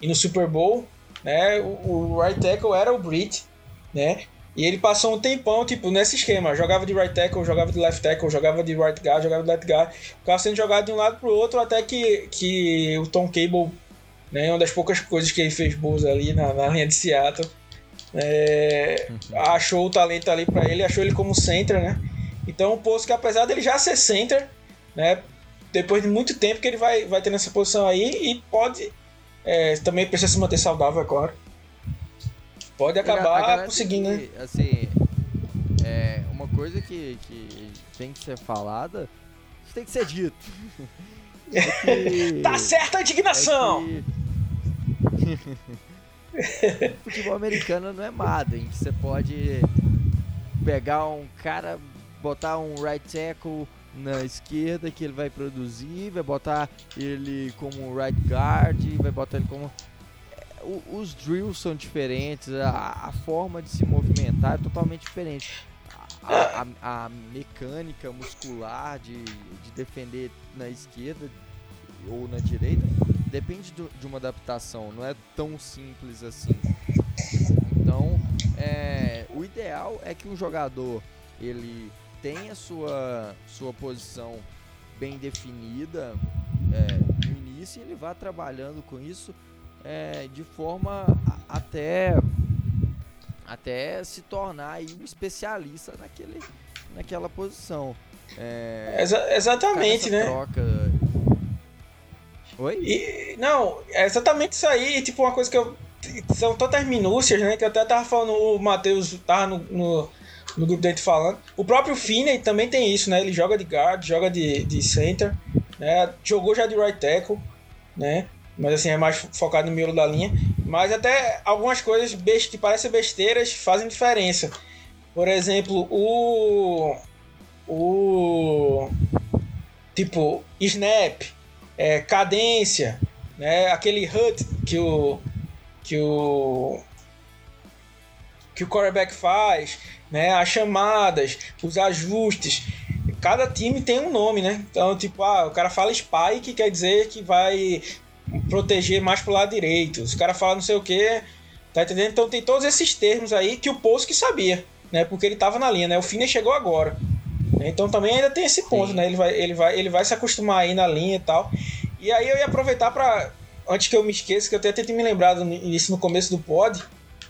e no Super Bowl, né, o, o right tackle era o Brit, né? E ele passou um tempão, tipo, nesse esquema. Jogava de right tackle, jogava de left tackle, jogava de right guard, jogava de left guard. Ficava sendo jogado de um lado pro outro até que, que o Tom Cable, né, uma das poucas coisas que ele fez boas ali na, na linha de Seattle, é, achou o talento ali para ele, achou ele como center, né? Então, o posto que apesar dele já ser center, né, depois de muito tempo que ele vai, vai ter nessa posição aí e pode é, também precisa se manter saudável, é claro pode acabar conseguindo, né? Assim, é, uma coisa que, que tem que ser falada, tem que ser dito. [laughs] É que, tá certa a indignação! É que... [laughs] Futebol americano não é Madden, que você pode pegar um cara, botar um right tackle na esquerda que ele vai produzir, vai botar ele como right guard, vai botar ele como os drills são diferentes, a, a, forma de se movimentar é totalmente diferente. A, a, a mecânica muscular de, de defender na esquerda ou na direita depende do, de uma adaptação, não é tão simples assim. Então, é, o ideal é que um jogador ele tenha sua, sua posição bem definida é, no início e ele vá trabalhando com isso é, de forma a, até até se tornar aí um especialista naquele, naquela posição. É, Exa exatamente, né? Troca. Oi? E, não, é exatamente isso aí. Tipo, uma coisa que eu. São tantas minúcias, né? Que eu até tava falando, o Matheus tava no, no, no grupo dentro falando. O próprio Finney também tem isso, né? Ele joga de guard, joga de, de center, né? Jogou já de right tackle, né? mas assim, é mais focado no miolo da linha. Mas até algumas coisas que parecem besteiras fazem diferença. Por exemplo, o. O. Tipo, snap, é, cadência, né? aquele hut que o. Que o. Que o quarterback faz, né? As chamadas, os ajustes cada time tem um nome, né? Então, tipo, ah, o cara fala spy, que quer dizer que vai proteger mais pro lado direito. Os caras falam não sei o que, tá entendendo? Então tem todos esses termos aí que o Poço que sabia, né? Porque ele tava na linha, né? O Fine chegou agora. Então também ainda tem esse ponto, Sim. né? Ele vai, ele, vai, ele vai se acostumar aí na linha e tal. E aí eu ia aproveitar para antes que eu me esqueça, que eu até tentei me lembrar disso no começo do pod,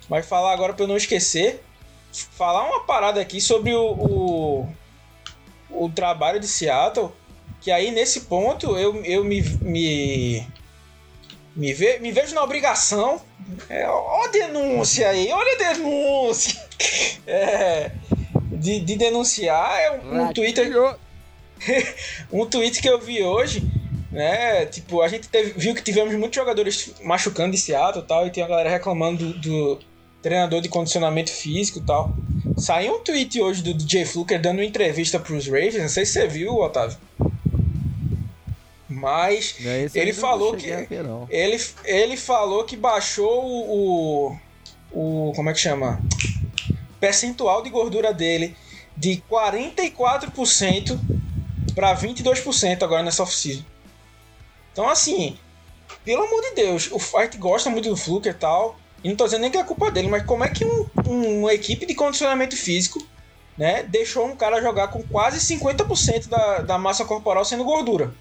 mas falar agora para eu não esquecer, falar uma parada aqui sobre o, o, o trabalho de Seattle, que aí nesse ponto eu, eu me, me me, ve, me vejo na obrigação. É, ó a denúncia aí, olha a denúncia. [laughs] É, de, de denunciar é um, um Twitter. [laughs] um tweet que eu vi hoje, né? Tipo, a gente teve, viu que tivemos muitos jogadores machucando de Seattle e tal, e tem a galera reclamando do, do treinador de condicionamento físico e tal. Saiu um tweet hoje do DJ Fluker dando uma entrevista pros Ravens, não sei se você viu, Otávio. Mas ele falou que ver, ele, ele falou que baixou o, o como é que chama? Percentual de gordura dele de 44% para 22% agora nessa off-season. Então assim, pelo amor de Deus, o Fight gosta muito do Fluker e tal. E não tô dizendo nem que é culpa dele, mas como é que um, um, uma equipe de condicionamento físico né, deixou um cara jogar com quase 50% da, da massa corporal sendo gordura?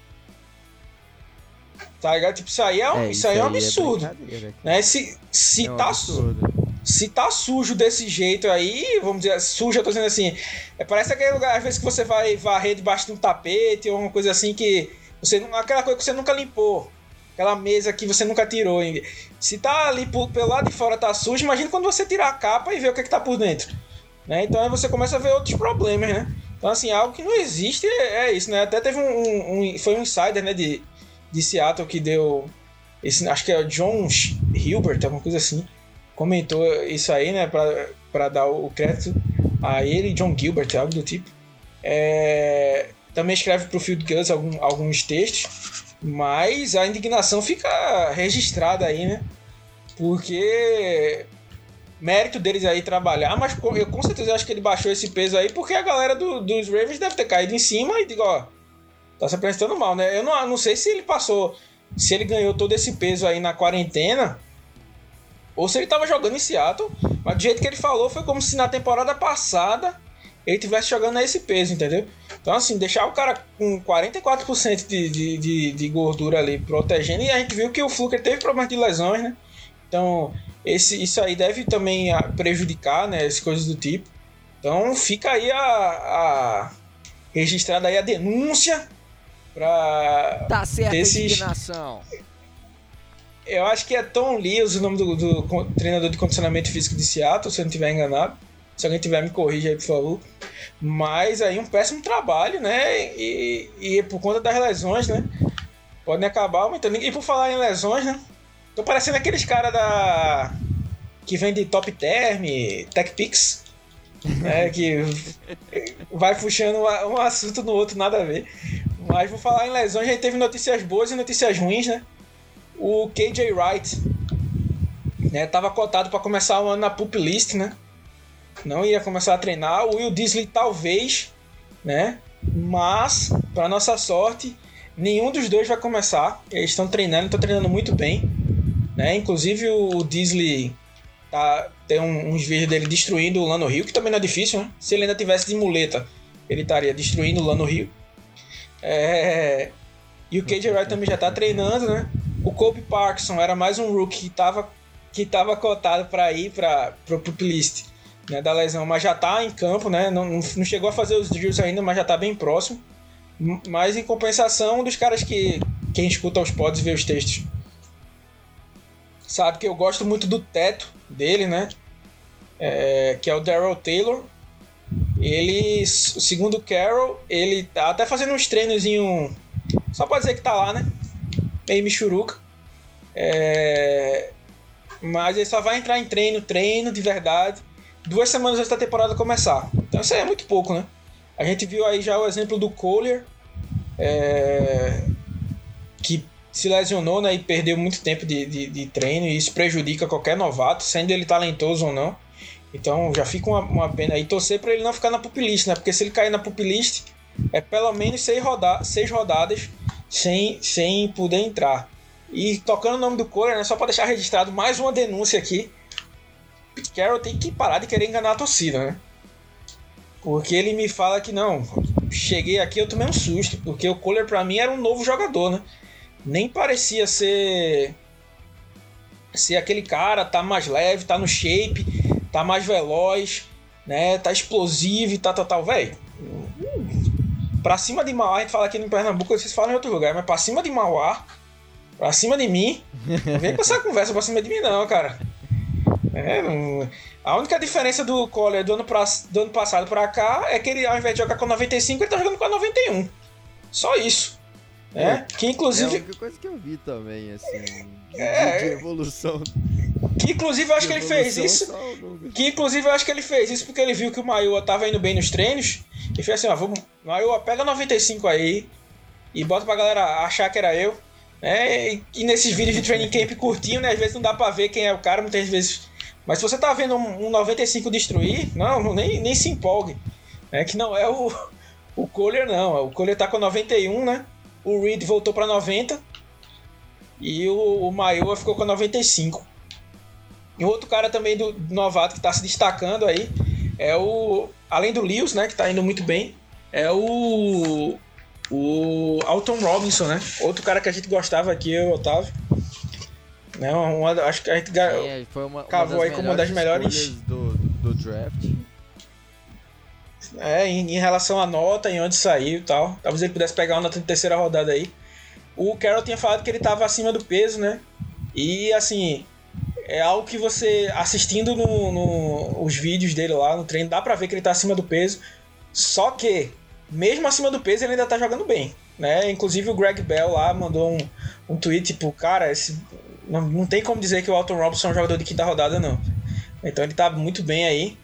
Tá ligado? Tipo, isso aí é um, É, isso aí é um absurdo. brincadeira, né? Se, se, é um tá, su- absurdo. se tá sujo desse jeito aí, vamos dizer, sujo, eu tô dizendo assim, é, parece aquele lugar, às vezes que você vai varrer debaixo de um tapete ou uma coisa assim que você aquela coisa que você nunca limpou, aquela mesa que você nunca tirou. hein? Se tá ali por- pelo lado de fora tá sujo, imagina quando você tirar a capa e ver o que, é que tá por dentro, né? Então aí você começa a ver outros problemas, né? Então assim, algo que não existe é, é isso, né? Até teve um, um- foi um insider, né, de, de Seattle que deu esse, acho que é o John Hilbert, alguma coisa assim comentou isso aí, né, pra, pra dar o crédito a ele, John Gilbert, algo do tipo. É, também escreve pro Field Gus algum, alguns textos, mas a indignação fica registrada aí, né? Porque mérito deles aí trabalhar, mas eu com certeza acho que ele baixou esse peso aí porque a galera do- dos Ravens deve ter caído em cima e digo, ó, tá se apresentando mal, né? Eu não, não sei se ele passou, se ele ganhou todo esse peso aí na quarentena ou se ele tava jogando em Seattle, mas do jeito que ele falou foi como se na temporada passada ele tivesse jogando a esse peso, entendeu? Então, assim, deixar o cara com 44% de, de, de, de gordura ali protegendo, e a gente viu que o Fluker teve problemas de lesões, né? Então, esse, isso aí deve também ah, prejudicar, né? As coisas do tipo. Então, fica aí a, a registrada aí a denúncia para Tá certa Desses- indignação. Eu acho que é Tom Lewis o nome do, do con- treinador de condicionamento físico de Seattle, se eu não estiver enganado. Se alguém tiver, me corrija aí, por favor. Mas aí um péssimo trabalho, né? E, e por conta das lesões, né? Podem acabar aumentando. E por falar em lesões, né? Tô parecendo aqueles caras da. que vende Top Term, Tech Pix. Né, [laughs] que vai puxando um um assunto no outro, nada a ver. Mas vou falar em lesões, a gente teve notícias boas e notícias ruins, né? o KJ Wright, né, tava cotado para começar o ano na pup list, né? Não ia começar a treinar. O Will Disley talvez, né? Mas para nossa sorte, nenhum dos dois vai começar. Eles estão treinando, estão treinando muito bem, né? Inclusive o Disley tá tem um- uns vídeos dele destruindo o Lano Rio, que também não é difícil, né? Se ele ainda tivesse de muleta, ele estaria destruindo o Lano Rio. É... E o KJ Wright também já tá treinando, né? O Kobe Parkinson era mais um rookie que tava, que tava cotado para ir para o pup list né, da lesão, mas já tá em campo, né? Não, não chegou a fazer os drills ainda, mas já tá bem próximo. Mas em compensação, dos caras que quem escuta os pods e vê os textos sabe que eu gosto muito do teto dele, né? É, que é o Daryl Taylor. Ele, segundo o Carroll, ele tá até fazendo uns treinozinho só pra dizer que tá lá, né? Meio michuruca. É... Mas ele só vai entrar em treino, treino de verdade, duas semanas antes da temporada começar. Então isso aí é muito pouco, né? A gente viu aí já o exemplo do Collier, é, que se lesionou né, e perdeu muito tempo de, de, de treino, e isso prejudica qualquer novato, sendo ele talentoso ou não. Então já fica uma, uma pena aí torcer para ele não ficar na pupilist, né? Porque se ele cair na pupilist, é pelo menos seis, roda seis rodadas sem, sem poder entrar. E tocando o nome do Kohler, né, só para deixar registrado mais uma denúncia aqui. Carroll tem que parar de querer enganar a torcida, né? Porque ele me fala que não, cheguei aqui eu tomei um susto, porque o Kohler para mim era um novo jogador, né? Nem parecia ser ser aquele cara, tá mais leve, tá no shape, tá mais veloz, né? Tá explosivo e tá tal, tal, velho. Pra cima de Mauá, a gente fala aqui no Pernambuco, vocês falam em outro lugar, mas pra cima de Mauá, pra cima de mim, não vem com essa [laughs] conversa pra cima de mim, não, cara. É, não- A única diferença do Collier do ano, pra- do ano passado pra cá é que ele, ao invés de jogar com 95, ele tá jogando com a 91. Só isso. Né? Que É a inclusive, única coisa que eu vi também, assim, de, É. de evolução. que inclusive eu acho que ele fez isso. Que inclusive eu acho que ele fez isso porque ele viu que o Maiua tava indo bem nos treinos e fez assim, ó, vamos, Maiua, pega 95 aí e bota pra galera achar que era eu. Né? E, nesses vídeos de training camp curtinho, né? Às vezes não dá pra ver quem é o cara, muitas vezes. Mas se você tá vendo um, um 95 destruir, não, nem, nem se empolgue. É que não é o, o Kohler, não. O Kohler tá com 91, né? O Reed voltou pra 90 e o, o Maiua ficou com 95. E outro cara também do do novato que tá se destacando aí é o. Além do Lewis, né? Que tá indo muito bem. É o. o Alton Robinson, né? Outro cara que a gente gostava aqui, eu, Otávio. Né? Uma, acho que a gente é, foi uma, cavou uma aí como uma das melhores do, do draft. É, em, em, relação à nota, em onde saiu e tal. Talvez ele pudesse pegar uma nota de terceira rodada aí. O Carroll tinha falado que ele estava acima do peso, né? E assim, é algo que você assistindo no, no, os vídeos dele lá no treino, dá pra ver que ele tá acima do peso. Só que, mesmo acima do peso, ele ainda tá jogando bem. Né? Inclusive o Greg Bell lá mandou um, um tweet, tipo, cara, esse, não, não tem como dizer que o Alton Robinson é um jogador de quinta rodada, não. Então ele tá muito bem aí.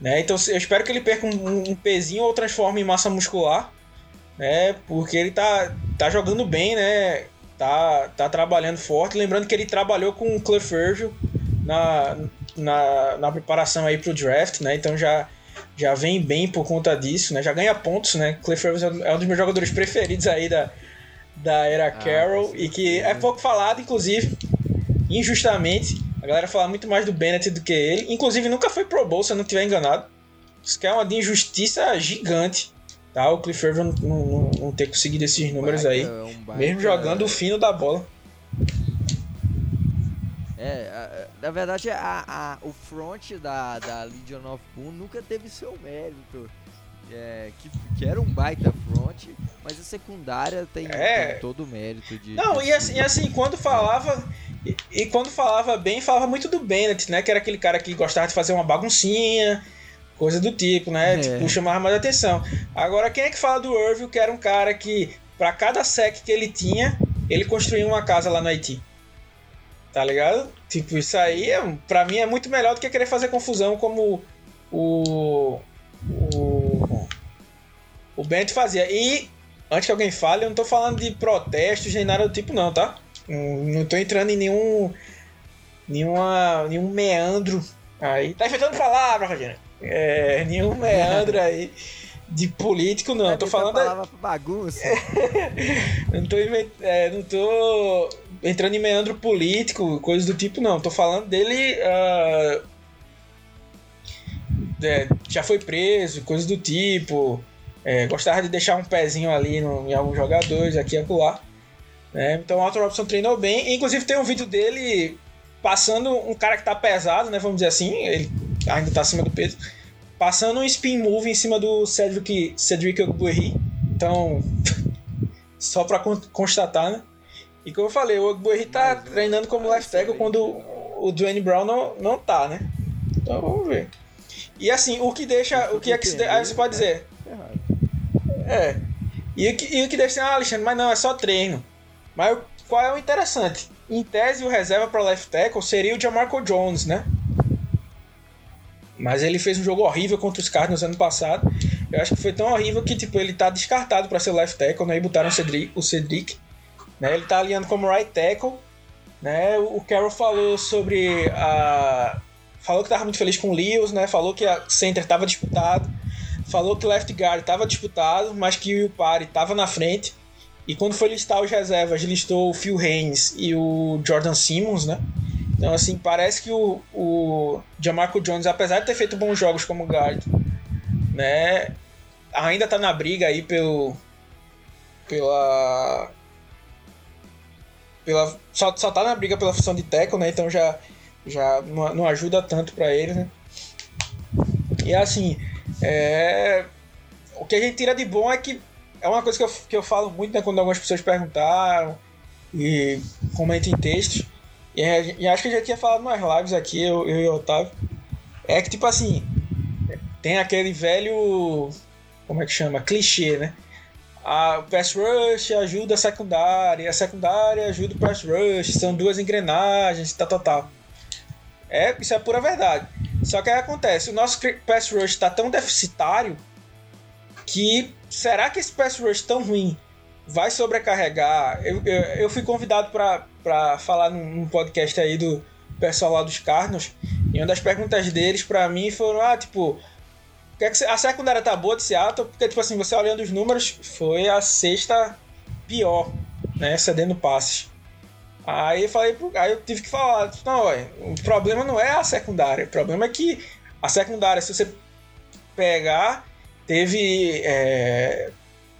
Né? Então eu espero que ele perca um, um pezinho ou transforme em massa muscular. Né? Porque ele tá, tá jogando bem, né? Tá, tá trabalhando forte. Lembrando que ele trabalhou com o Cliff na, na, na preparação aí pro draft, né? Então já já vem bem por conta disso, né? Já ganha pontos, né? Cliff Rivers é um dos meus jogadores preferidos aí da, da era ah, Carroll e que é pouco falado, inclusive, injustamente. A galera fala muito mais do Bennett do que ele. Inclusive, nunca foi Pro Bowl, se eu não estiver enganado. Isso que é uma de injustiça gigante. Tá? O Cliff Rivers não, não, não, ter conseguido esses números aí. É um mesmo jogando o fino da bola. É, na verdade, a, a, o front da, da Legion of Boom nunca teve seu mérito. É, que, que, era um baita front, mas a secundária tem, é. tem todo o mérito de. Não, de e, assim, e assim, quando falava. E, e, quando falava bem, falava muito do Bennett, né? Que era aquele cara que gostava de fazer uma baguncinha, coisa do tipo, né? É. Tipo, chamava mais atenção. Agora, quem é que fala do Irving, que era um cara que, para cada sec que ele tinha, ele construía uma casa lá no Haiti? Tá ligado? Tipo, isso aí, é, pra mim, é muito melhor do que querer fazer confusão como o. O. O Bento fazia. E, antes que alguém fale, eu não tô falando de protestos nem nada do tipo, não, tá? Não tô entrando em nenhum. Nenhuma, nenhum meandro aí. Tá inventando palavra, Rogério. É, nenhum meandro [laughs] aí de político, não. É tô falando. Palavra bagunça. [laughs] não, tô invent... é, não tô entrando em meandro político, coisas do tipo, não. Tô falando dele. Uh... É, já foi preso, coisas do tipo. É, gostava de deixar um pezinho ali no, em alguns jogadores, aqui e acolá. Né? Então o Alton Robson treinou bem. Inclusive tem um vídeo dele passando um cara que tá pesado, né? Vamos dizer assim. Ele ainda tá acima do peso. Passando um spin move em cima do Cedric, Cedric. Então, [laughs] só pra constatar, né? E como eu falei, o Ogbuerri tá Mas, treinando como left tackle quando o Dwayne Brown não, não tá, né? Então vamos ver. E assim, o que deixa. O que é que se, aí você pode dizer? É. E o que, e o que deixa. Ah, Alexandre, mas não, é só treino. Mas qual é o interessante? Em tese, o reserva para left tackle seria o Jamarco Jones, né? Mas ele fez um jogo horrível contra os Cardinals ano passado. Eu acho que foi tão horrível que tipo, ele tá descartado para ser left tackle, né? E botaram o Cedric, o Cedric né? Ele tá alinhando como right tackle. Né? O Carroll falou sobre a. Falou que estava muito feliz com o Lewis, né? Falou que a center estava disputado. Falou que o left guard estava disputado, mas que o Pari estava na frente. E quando foi listar os reservas, listou o Phil Haynes e o Jordan Simmons, né? Então, assim, parece que o, o Jamarco Jones, apesar de ter feito bons jogos como guard, né? Ainda tá na briga aí pelo, pela pela, só, só tá na briga pela função de tackle, né? Então já, já não, não ajuda tanto para ele, né? E assim, é... o que a gente tira de bom é que é uma coisa que eu, que eu falo muito né, quando algumas pessoas perguntaram e comentam em textos. E, e, acho que eu já tinha falado nas lives aqui, eu, eu e o Otávio. É que, tipo assim, tem aquele velho. Como é que chama? Clichê, né? A, pass rush ajuda a secundária, a secundária ajuda o pass rush, são duas engrenagens, tal, tal. É, isso é pura verdade. Só que aí acontece, o nosso pass rush está tão deficitário que será que esse pass rush tão ruim vai sobrecarregar? Eu, eu, eu fui convidado para falar num, num, podcast aí do pessoal lá dos Cardinals e uma das perguntas deles para mim foram, ah, tipo, a secundária tá boa de Seattle, porque, tipo assim, você olhando os números, foi a sexta pior, né? Cedendo passes. Aí eu falei, aí eu tive que falar, não, ué, o problema não é a secundária, o problema é que a secundária, se você pegar, teve é,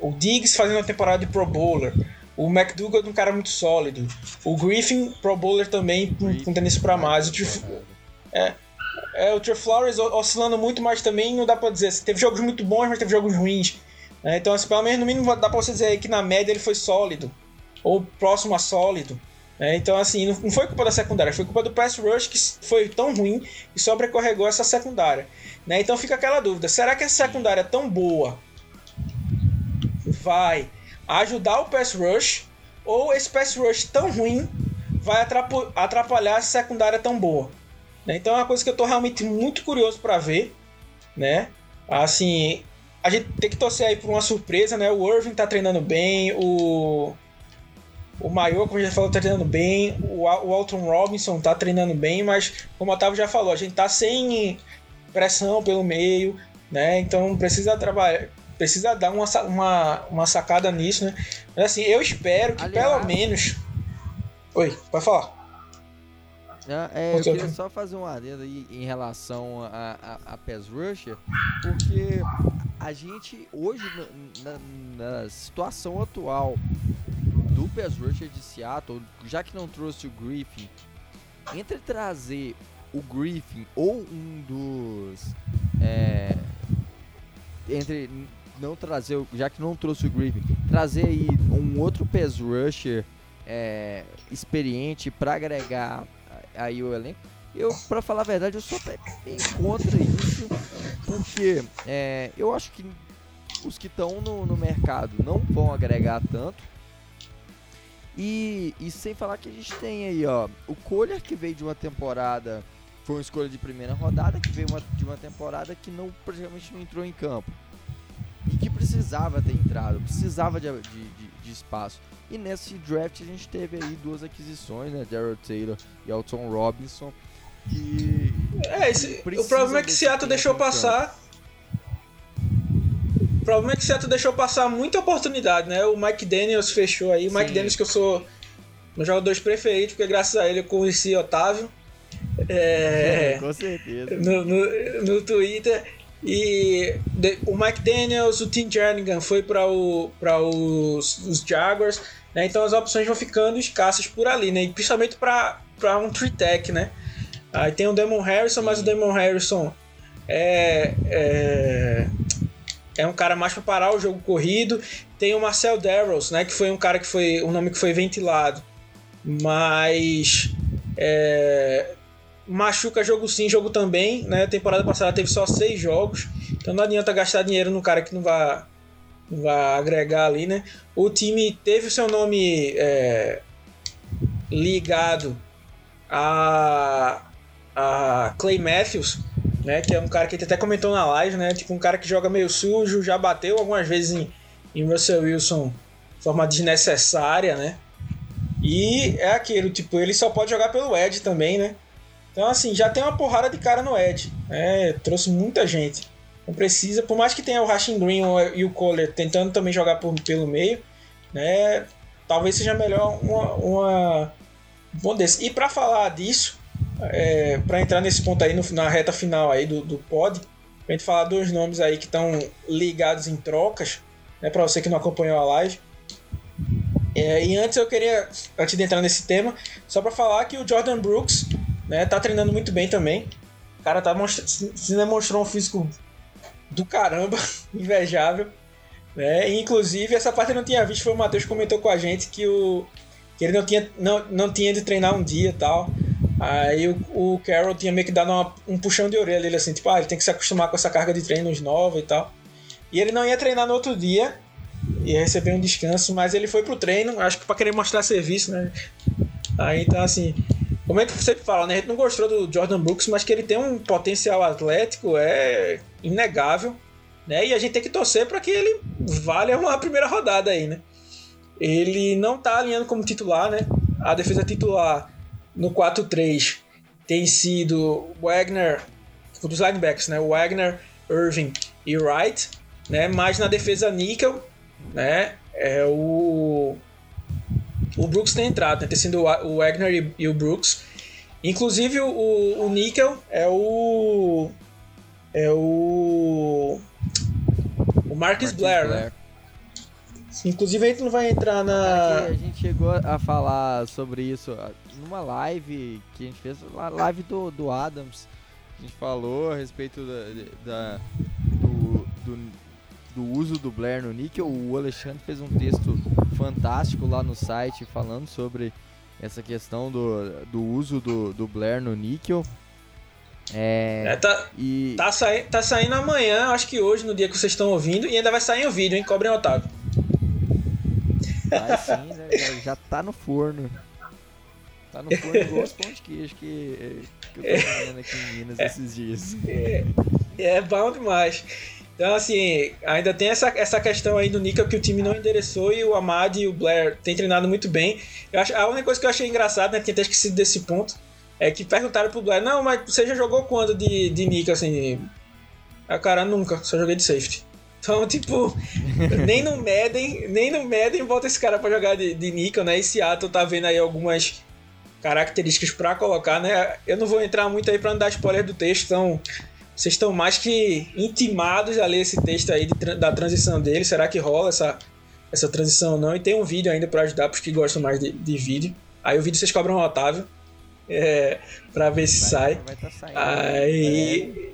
o Diggs fazendo uma temporada de Pro Bowler, o McDougall um cara muito sólido, o Griffin Pro Bowler também com, com tendência para mais. O é, é, o Trey Flowers oscilando muito, mas também não dá para dizer. Teve jogos muito bons, mas teve jogos ruins. Né? Então, assim, pelo menos no mínimo dá para você dizer que na média ele foi sólido ou próximo a sólido. É, então, assim, não foi culpa da secundária, foi culpa do pass rush que foi tão ruim que sobrecarregou essa secundária. Né? Então fica aquela dúvida: será que essa secundária tão boa vai ajudar o pass rush ou esse pass rush tão ruim vai atrapalhar essa secundária tão boa? Né? Então é uma coisa que eu estou realmente muito curioso para ver, né? Assim, a gente tem que torcer aí por uma surpresa, né? O Irving tá treinando bem, o o Maior, como a gente já falou, tá treinando bem. O, o Alton Robinson tá treinando bem, mas como o Otávio já falou, a gente tá sem pressão pelo meio, né? Então precisa trabalhar, precisa dar uma, uma, uma sacada nisso, né? Mas assim, eu espero que Aliás, pelo menos. Oi, pode falar. É, eu queria só fazer um adendo aí em relação a, a, a PES Rusher, porque a gente hoje, na, na, na situação atual, do Pass Rusher de Seattle, já que não trouxe o Griffin, entre trazer o Griffin ou um dos. É, entre não trazer, já que não trouxe o Griffin, trazer aí um outro pass rusher é, experiente para agregar aí o elenco. Eu, para falar a verdade, eu sou até bem contra isso, porque é, eu acho que os que estão no, no mercado não vão agregar tanto. E, e sem falar que a gente tem aí, ó, o Kohler que veio de uma temporada, foi uma escolha de primeira rodada, que veio uma, de uma temporada que não praticamente não entrou em campo. E que precisava ter entrado, precisava de, de, de, de espaço. E nesse draft a gente teve aí duas aquisições, né? Daryl Taylor e Alton Robinson. Que é, esse, o problema é que Seattle deixou passar o problema é que Seattle deixou passar muita oportunidade, né? O Mike Daniels fechou aí. O Mike Daniels que eu sou meu jogador preferido, porque graças a ele eu conheci Otávio. É, [laughs] com certeza. No, no, no Twitter. E de, o Mike Daniels, o Tim Jernigan foi para os, os Jaguars. Né? Então as opções vão ficando escassas por ali, né? E principalmente para um tree tech, né? Aí tem o Demon Harrison, mas o Demon Harrison é, é é um cara mais para parar o jogo corrido. Tem o Marcel Darrows, né, que foi um cara que foi um nome que foi ventilado, mas é, machuca jogo sim, jogo também, né? Temporada passada teve só seis jogos, então não adianta gastar dinheiro no cara que não vai, vai agregar ali, né? O time teve o seu nome é, ligado a, a Clay Matthews, né? Que é um cara que até comentou na live, né? Tipo, um cara que joga meio sujo, já bateu algumas vezes em, em Russell Wilson de forma desnecessária, né? E é aquilo, tipo, ele só pode jogar pelo Ed também, né? Então, assim, já tem uma porrada de cara no Ed. Né? Trouxe muita gente. Não precisa, por mais que tenha o Rashing Green e o Kohler tentando também jogar por, pelo meio, né? Talvez seja melhor uma, uma bom desse. E para falar disso, é, para entrar nesse ponto aí, no, na reta final aí do, do pod, pra gente falar dois nomes aí que estão ligados em trocas, né, para você que não acompanhou a live. É, e antes eu queria, antes de entrar nesse tema, só para falar que o Jordan Brooks né, tá treinando muito bem também. O cara tá se demonstrou um físico do caramba, [laughs] invejável. Né? Inclusive, essa parte eu não tinha visto, foi o Matheus que comentou com a gente que, o, que ele não tinha, não, não tinha de treinar um dia e tal. Aí o, o Carroll tinha meio que dado uma, um puxão de orelha ele assim, tipo, ah, ele tem que se acostumar com essa carga de treinos nova e tal. E ele não ia treinar no outro dia, ia receber um descanso, mas ele foi pro treino, acho que para querer mostrar serviço, né? Aí então assim, como é que você fala, né? A gente não gostou do Jordan Brooks, mas que ele tem um potencial atlético é inegável, né? E a gente tem que torcer para que ele valha uma primeira rodada aí, né? Ele não tá alinhando como titular, né? A defesa titular no 4-3 tem sido Wagner, dos linebackers, né? Wagner, Irving e Wright, né? Mas na defesa níquel, né? É o o Brooks tem entrado, né? Tem sido o Wagner e, e o Brooks. Inclusive o, o níquel é o é o o Marcus, Blair, Blair, né? Inclusive a gente não vai entrar na. a gente chegou a falar sobre isso numa live que a gente fez, a live do, do Adams. A gente falou a respeito da, da- do, do, do uso do Blair no níquel. O Alexandre fez um texto fantástico lá no site falando sobre essa questão do, do uso do, do Blair no níquel. É, É, tá, e tá, sai, tá saindo amanhã, acho que hoje, no dia que vocês estão ouvindo, e ainda vai sair o vídeo, hein? Cobrem Otávio. vai sim, [laughs] né, já, já tá no forno. Tá no forno igual os pão de queijo que, que eu tô comendo aqui em Minas esses dias. É bom demais. Então, assim, ainda tem essa, essa questão aí do Nika que o time não endereçou e o Amad e o Blair têm treinado muito bem. Eu acho, a única coisa que eu achei engraçada, né, tinha até esquecido desse ponto, é que perguntaram pro Blair, não, mas você já jogou quando de, de Nika, assim? A cara, nunca, só joguei de safety. Então, [laughs] tipo, nem no Madden, nem no Madden bota esse cara pra jogar de, de Nika, né? E Seattle tá vendo aí algumas características pra colocar, né? Eu não vou entrar muito aí pra não dar spoiler do texto, então vocês estão mais que intimados a ler esse texto aí de da transição dele. Será que rola essa, essa transição ou não? E tem um vídeo ainda pra ajudar pros que gostam mais de, de vídeo. Aí o vídeo vocês cobram o Otávio é, pra ver se sai. Vai tá saindo. Aí.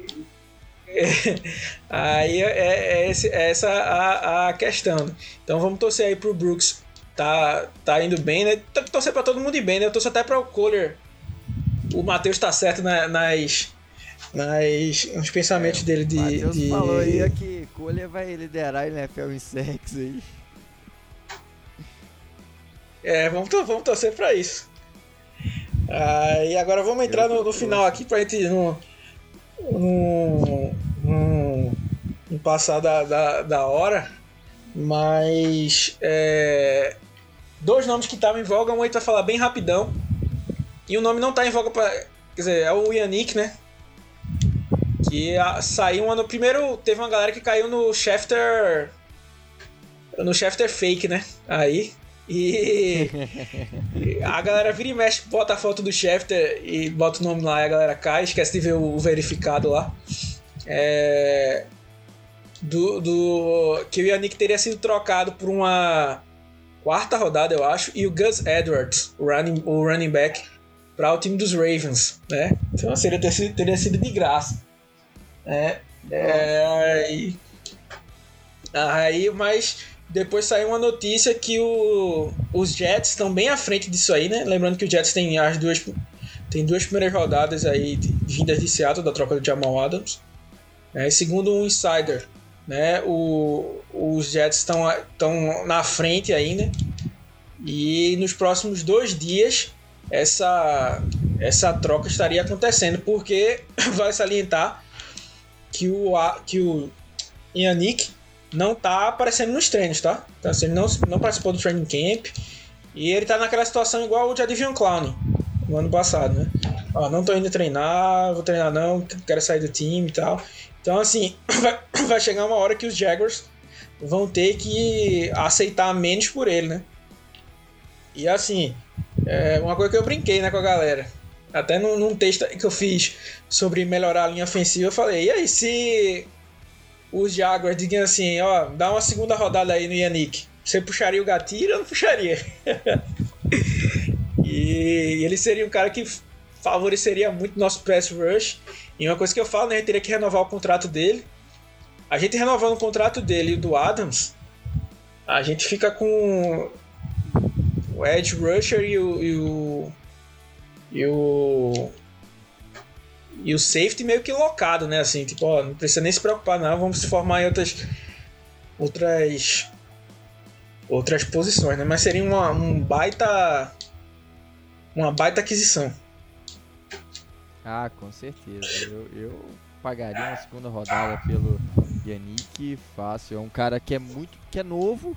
[laughs] aí é, é esse- é essa a, a questão. Então vamos torcer aí pro Brooks. Tá, tá indo bem, né? Tem que torcer pra todo mundo ir bem, né? Eu torço até pra o Kohler. O Matheus tá certo na- nas. Nas nos pensamentos dele de. Matheus de- falou aí que Colha vai liderar a NFL em sexo aí. É, vamos, vamos torcer pra isso. Ah, e agora vamos entrar no, no final aqui pra gente não, não, passar da, da, da hora. Mas é, dois nomes que estavam em voga, um aí vai falar bem rapidão. E o nome não tá em voga pra. Quer dizer, é o Yannick, né? Que a- saiu um ano. Primeiro teve uma galera que caiu no Schefter. No Schefter fake, né? Aí. E a galera vira e mexe, bota a foto do Schefter e bota o nome lá e a galera cai, esquece de ver o verificado lá. É, do, do que o Yannick teria sido trocado por uma quarta rodada, eu acho, e o Gus Edwards, o running, o running back, para o time dos Ravens, né? Então seria sido, teria sido de graça. É, é, aí, mas depois saiu uma notícia que o, os Jets estão bem à frente disso aí, né? Lembrando que o Jets tem as duas tem duas primeiras rodadas aí vindas de Seattle da troca do Jamal Adams. É, segundo um insider, né? O, os Jets estão estão na frente ainda e nos próximos dois dias essa essa troca estaria acontecendo porque [coughs] vai salientar que o que o Yannick não tá aparecendo nos treinos, tá? Então, assim, ele não, não participou do training camp. E ele tá naquela situação igual o de Adivion Clown no ano passado, né? Ó, não tô indo treinar, vou treinar não, quero sair do time e tal. Então, assim, [coughs] vai, [coughs] vai chegar uma hora que os Jaguars vão ter que aceitar menos por ele, né? E assim, é uma coisa que eu brinquei né, com a galera. Até num, num texto que eu fiz sobre melhorar a linha ofensiva, eu falei, e aí, se os Jaguars digam assim, ó, dá uma segunda rodada aí no Yannick. Você puxaria o gatilho ou não puxaria? [laughs] e ele seria um cara que favoreceria muito nosso pass rush. E uma coisa que eu falo, né, gente teria que renovar o contrato dele. A gente renovando o contrato dele e do Adams, a gente fica com o Edge Rusher e o, e o, e o e o safety meio que locado, né? Assim, tipo, ó, não precisa nem se preocupar, não. Vamos se formar em outras. Outras. Outras posições, né? Mas seria uma, um baita. Uma baita aquisição. Ah, com certeza. Eu, eu pagaria uma segunda rodada pelo Yannick fácil. É um cara que é muito. que é novo.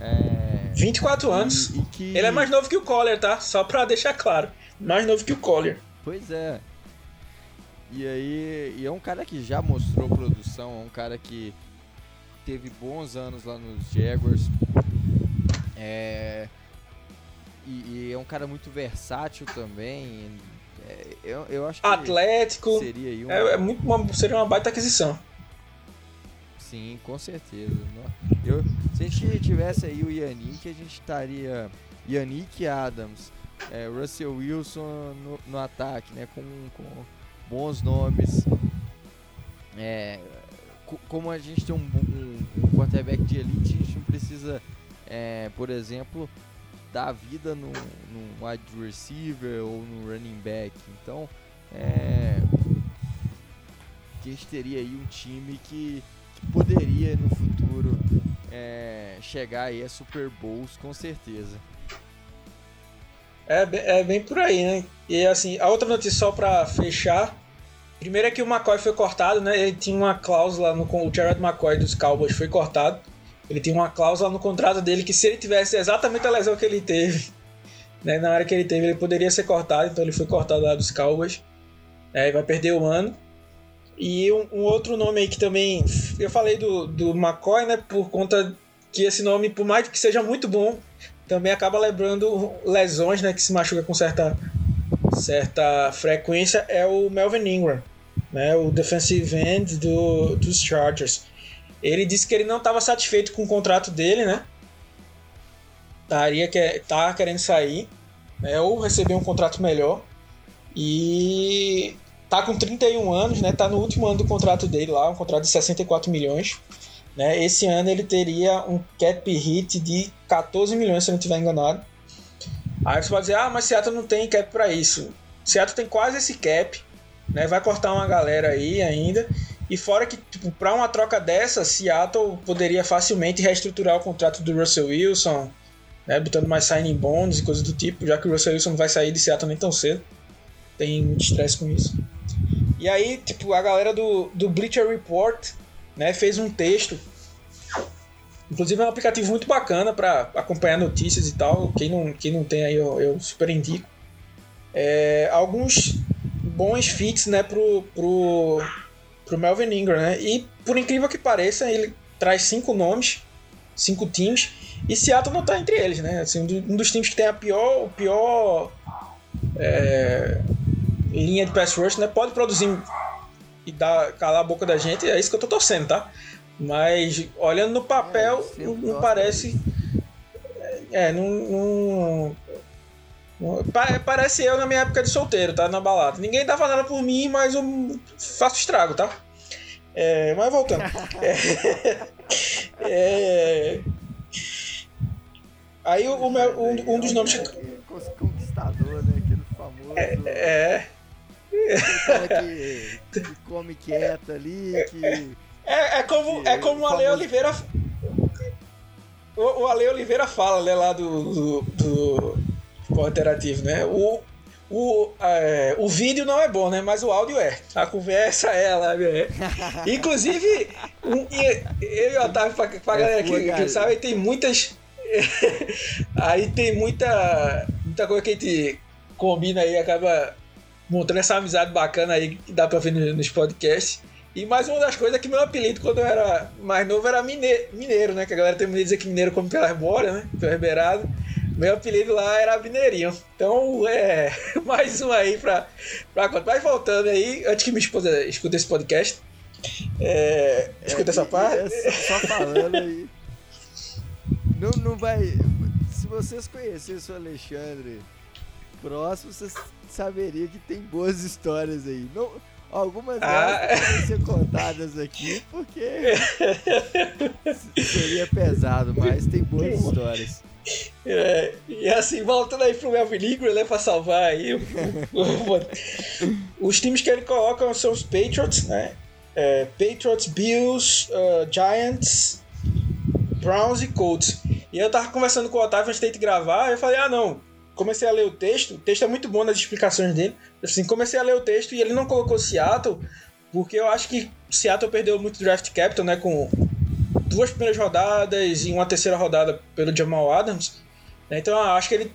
É, 24 anos. e, e que... Ele é mais novo que o Collier, tá? Só pra deixar claro. Mais novo que o Collier. Pois é. E aí, e é um cara que já mostrou produção, é um cara que teve bons anos lá nos Jaguars. É, e, e é um cara muito versátil também. É, eu, eu acho que Atlético. seria aí um, É, é muito uma, seria uma baita aquisição. Sim, com certeza. Eu, se a gente tivesse aí o Yannick, a gente estaria Yannick Adams, é, Russell Wilson no, no, ataque, né? Com, com bons nomes. É, como a gente tem um, um, um quarterback de elite, a gente não precisa, é, por exemplo, dar vida no, no wide receiver ou no running back. Então, é, a gente teria aí um time que, que poderia no futuro é, chegar aí a Super Bowls com certeza. É, é bem por aí, né? E assim, a outra notícia só para fechar. Primeiro é que o McCoy foi cortado, né? Ele tinha uma cláusula no o Jared McCoy dos Cowboys foi cortado. Ele tinha uma cláusula no contrato dele que se ele tivesse exatamente a lesão que ele teve, [laughs] né, na área que ele teve, ele poderia ser cortado, então ele foi cortado lá dos Cowboys. É, vai perder o ano. E um, um, outro nome aí que também. Eu falei do, do McCoy, né? Por conta que esse nome, por mais que seja muito bom, também acaba lembrando lesões, né? Que se machuca com certa, certa frequência. É o Melvin Ingram, né? O defensive end do, dos Chargers. Ele disse que ele não estava satisfeito com o contrato dele, né? Taria que tá querendo sair, né? Ou receber um contrato melhor. E tá com 31 anos, né? Tá no último ano do contrato dele lá, um contrato de 64 milhões. Né? Esse ano ele teria um cap hit de 14 milhões, se eu não estiver enganado. Aí você pode dizer, ah, mas Seattle não tem cap para isso. Seattle tem quase esse cap, né? Vai cortar uma galera aí ainda. E fora que, tipo, para uma troca dessa, Seattle poderia facilmente reestruturar o contrato do Russell Wilson, né? Botando mais signing bonds e coisas do tipo, já que o Russell Wilson não vai sair de Seattle nem tão cedo. Tem muito estresse com isso. E aí, tipo, a galera do, do Bleacher Report né, fez um texto. Inclusive é um aplicativo muito bacana para acompanhar notícias e tal. Quem não, quem não tem aí, eu, eu super indico. É, alguns bons fits né, pro, pro, pro Melvin Ingram. Né? E por incrível que pareça, ele traz cinco nomes, cinco times. E Seattle não está entre eles, né? Assim, um dos times que tem a pior, o pior é, linha de pass rush, né? Pode produzir e dar, calar a boca da gente, é isso que eu tô torcendo, tá? Mas olhando no papel, é, não, não parece. É, não, não, não, Parece eu na minha época de solteiro, tá? Na balada. Ninguém dava nada por mim, mas eu faço estrago, tá? É, mas voltando. é, é, aí o, o meu, um, um dos nomes. Conquistador, né? Aquele famoso. É. é que, [laughs] que come quieta ali, que. É, é como, que, é como o Ale Oliveira. O, o Ale Oliveira fala, né, lá do, do, do, do interativo, né? O, o, é, o vídeo não é bom, né? Mas o áudio é. A conversa é lá, é. [laughs] Inclusive, um, eu e o Otávio, pra, pra é galera que, que sabe, tem muitas. [laughs] aí tem muita, muita coisa que a gente combina aí, acaba montando essa amizade bacana aí que dá pra ver nos podcasts. E mais uma das coisas é que meu apelido quando eu era mais novo era mineiro, mineiro né? Que a galera tem medo de dizer que mineiro come pela arbórea, né? Pela beirado. Meu apelido lá era Mineirinho. Então, é. [laughs] Mais um aí pra, pra contar. Vai voltando aí, antes que minha esposa escute esse podcast. É, escuta é, essa parte. É só, só falando aí. Não, não vai. Se vocês conhecessem o Alexandre próximo, vocês saberiam que tem boas histórias aí. Não, algumas ah. delas podem ser contadas aqui porque seria pesado, mas tem boas histórias. É, e assim, voltando aí pro Melvin né, pra salvar aí. O, o, os times que ele coloca são os Patriots, né? É, Patriots, Bills, uh, Giants, Browns e Colts. E eu tava conversando com o Otávio antes de gravar, eu falei, ah não, comecei a ler o texto, o texto é muito bom nas explicações dele. Assim, comecei a ler o texto e ele não colocou Seattle, porque eu acho que Seattle perdeu muito draft capital, né, com duas primeiras rodadas e uma terceira rodada pelo Jamal Adams. Né, então eu acho que ele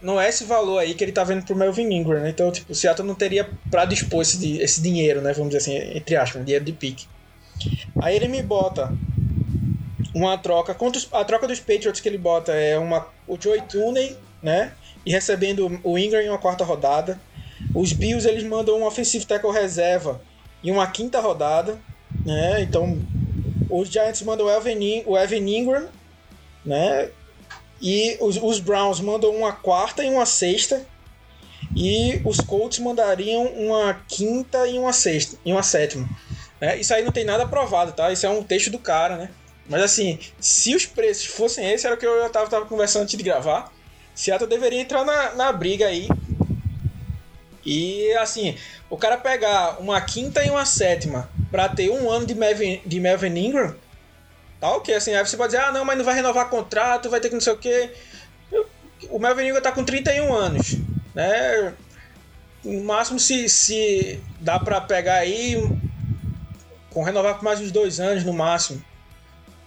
não é esse valor aí que ele tá vendo pro Melvin Ingram, né? Então, tipo, o Seattle não teria para dispor esse, esse dinheiro, né, vamos dizer assim, entre aspas, dinheiro de pique. Aí ele me bota uma troca, a troca dos Patriots que ele bota é uma o Joey Tooney, né? E recebendo o Ingram em uma quarta rodada. Os Bills eles mandam um offensive tackle reserva em uma quinta rodada, né? Então os Giants mandam o Evan, o Evan Ingram, né? E os, os Browns mandam uma quarta e uma sexta. E os Colts mandariam uma quinta e uma sexta e uma sétima. Né? Isso aí não tem nada aprovado, tá? Isso é um texto do cara, né? Mas assim, se os preços fossem esses, era o que eu tava, tava conversando antes de gravar. Seattle deveria entrar na, na briga aí. E assim, o cara pegar uma quinta e uma sétima para ter um ano de Melvin, de Melvin Ingram, tá ok. Assim, aí você pode dizer, ah, não, mas não vai renovar contrato, vai ter que não sei o que. O Melvin Ingram tá com 31 anos, né? No máximo, se, se dá para pegar aí, com renovar por mais uns dois anos no máximo.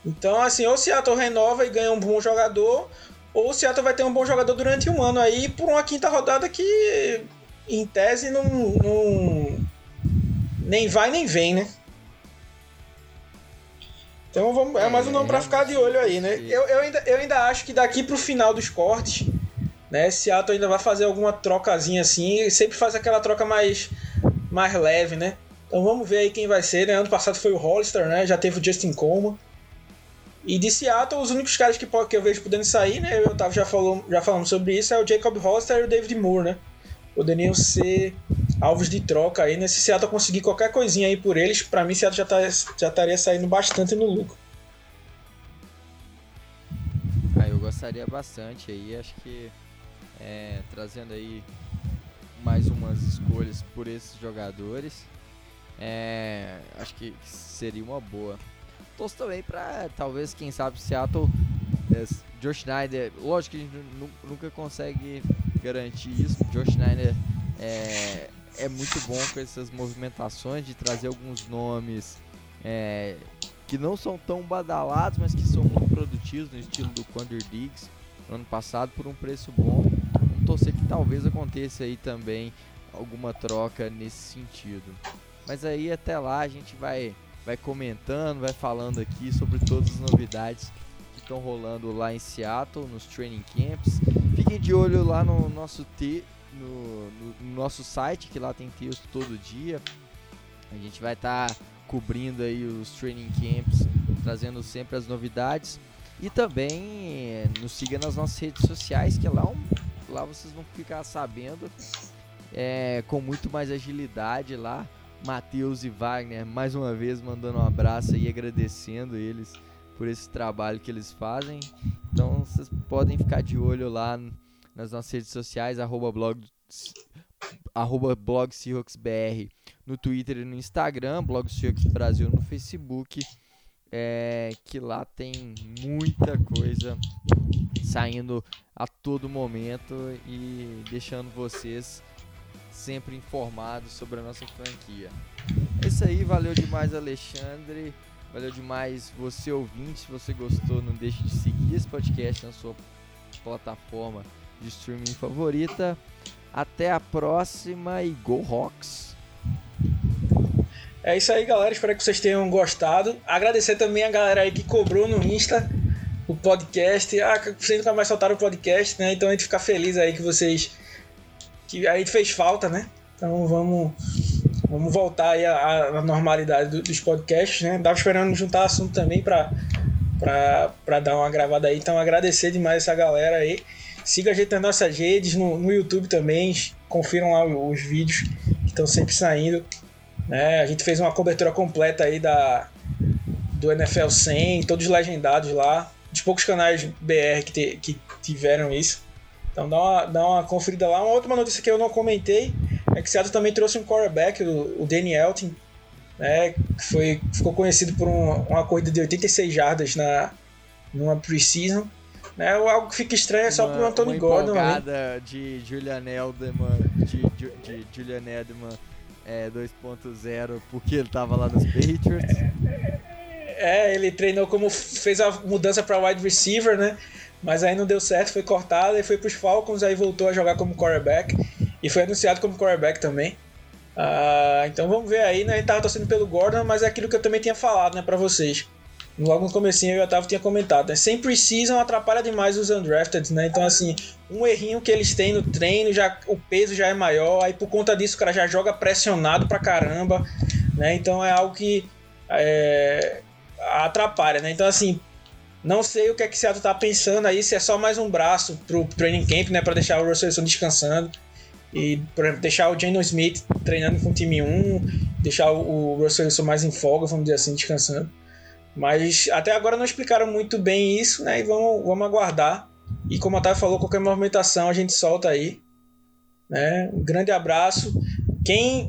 Então, assim, ou Seattle renova e ganha um bom jogador, ou o Seattle vai ter um bom jogador durante um ano aí por uma quinta rodada que, em tese, não, não nem vai nem vem, né? Então vamos, é mais um nome para ficar de olho aí, né? Eu, eu, ainda, eu ainda acho que daqui pro final dos cortes, né? Seattle ainda vai fazer alguma trocazinha assim, sempre faz aquela troca mais, mais leve, né? Então vamos ver aí quem vai ser, né? Ano passado foi o Hollister, né? Já teve o Justin Coleman. E de Seattle, os únicos caras que, que eu vejo podendo sair, né? Eu tava já, falou, já falando sobre isso, é o Jacob Hollister e o David Moore, né? Poderiam ser alvos de troca aí, né? Se Seattle conseguir qualquer coisinha aí por eles, para mim Seattle já, tá, já estaria saindo bastante no lucro. Ah, eu gostaria bastante aí, acho que é, trazendo aí mais umas escolhas por esses jogadores, é, acho que seria uma boa torço também pra talvez, quem sabe, Seattle. É, Josh Schneider, lógico que a gente nunca consegue garantir isso. Josh Schneider é, é muito bom com essas movimentações de trazer alguns nomes é, que não são tão badalados, mas que são muito produtivos, no estilo do Quander Diggs no ano passado, por um preço bom. Vamos torcer que talvez aconteça aí também alguma troca nesse sentido. Mas aí até lá a gente vai vai comentando, vai falando aqui sobre todas as novidades que estão rolando lá em Seattle, nos training camps. Fiquem de olho lá no nosso te, no, no, no nosso site, que lá tem texto todo dia. A gente vai estar tá cobrindo aí os training camps, trazendo sempre as novidades. E também é, nos siga nas nossas redes sociais, que é lá, um, lá vocês vão ficar sabendo é, com muito mais agilidade lá Matheus e Wagner, mais uma vez mandando um abraço e agradecendo eles por esse trabalho que eles fazem. Então vocês podem ficar de olho lá nas nossas redes sociais, arroba blog, arroba blog no Twitter e no Instagram, blog Brasil no Facebook, é, que lá tem muita coisa saindo a todo momento e deixando vocês sempre informados sobre a nossa franquia. É isso aí, valeu demais Alexandre, valeu demais você ouvinte, se você gostou não deixe de seguir esse podcast na sua plataforma de streaming favorita. Até a próxima e Go Rocks! É isso aí, galera. Espero que vocês tenham gostado. Agradecer também a galera aí que cobrou no Insta o podcast. Ah, vocês nunca mais soltaram o podcast, né? Então a gente fica feliz aí que vocês que aí fez falta, né? Então vamos, vamos voltar aí à, à normalidade do, dos podcasts, né? Tava esperando juntar assunto também para para dar uma gravada aí. Então agradecer demais essa galera aí. Siga a gente nas nossas redes, no, no YouTube também. Confiram lá os, os vídeos que estão sempre saindo. Né? A gente fez uma cobertura completa aí da, do NFL 100, todos legendados lá. Dos poucos canais BR que, te, que tiveram isso. Então dá uma, dá uma conferida lá. Uma outra notícia que eu não comentei é que Seattle também trouxe um quarterback, o, o Danny Elton, né, que foi, ficou conhecido por um, uma corrida de 86 jardas na, numa preseason. Né, algo que fica estranho é só uma, pro Anthony uma Gordon. Uma de Julian Edelman, de, de, de Julian Edelman é, 2.0 porque ele tava lá nos Patriots. É, ele treinou como fez a mudança para wide receiver, né? Mas aí não deu certo, foi cortado e foi para os Falcons, aí voltou a jogar como quarterback e foi anunciado como quarterback também. Uh, então vamos ver aí, né? Ele tava torcendo pelo Gordon, mas é aquilo que eu também tinha falado, né, para vocês. Logo no comecinho eu já tava, tinha comentado, né? Sem precisam atrapalha demais os undrafted, né? Então assim, um errinho que eles têm no treino, já o peso já é maior, aí por conta disso o cara já joga pressionado pra caramba, né? Então é algo que é, atrapalha, né? Então, assim, não sei o que é que Seattle tá pensando aí, se é só mais um braço pro training camp, né? Pra deixar o Russell Wilson descansando. E, exemplo, deixar o Jalen Smith treinando com o time 1, deixar o Russell Wilson mais em folga, vamos dizer assim, descansando. Mas até agora não explicaram muito bem isso, né? E vamos, vamos aguardar. E como a Thay falou, qualquer movimentação a gente solta aí. Né? Um grande abraço. Quem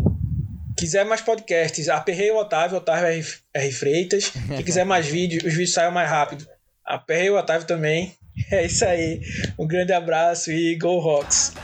quiser mais podcasts, aperrei o Otávio, Otávio R, R Freitas. Quem quiser mais vídeos, os vídeos saiam mais rápido. Aperrei o Otávio também. [laughs] É isso aí. Um grande abraço e Go Rocks!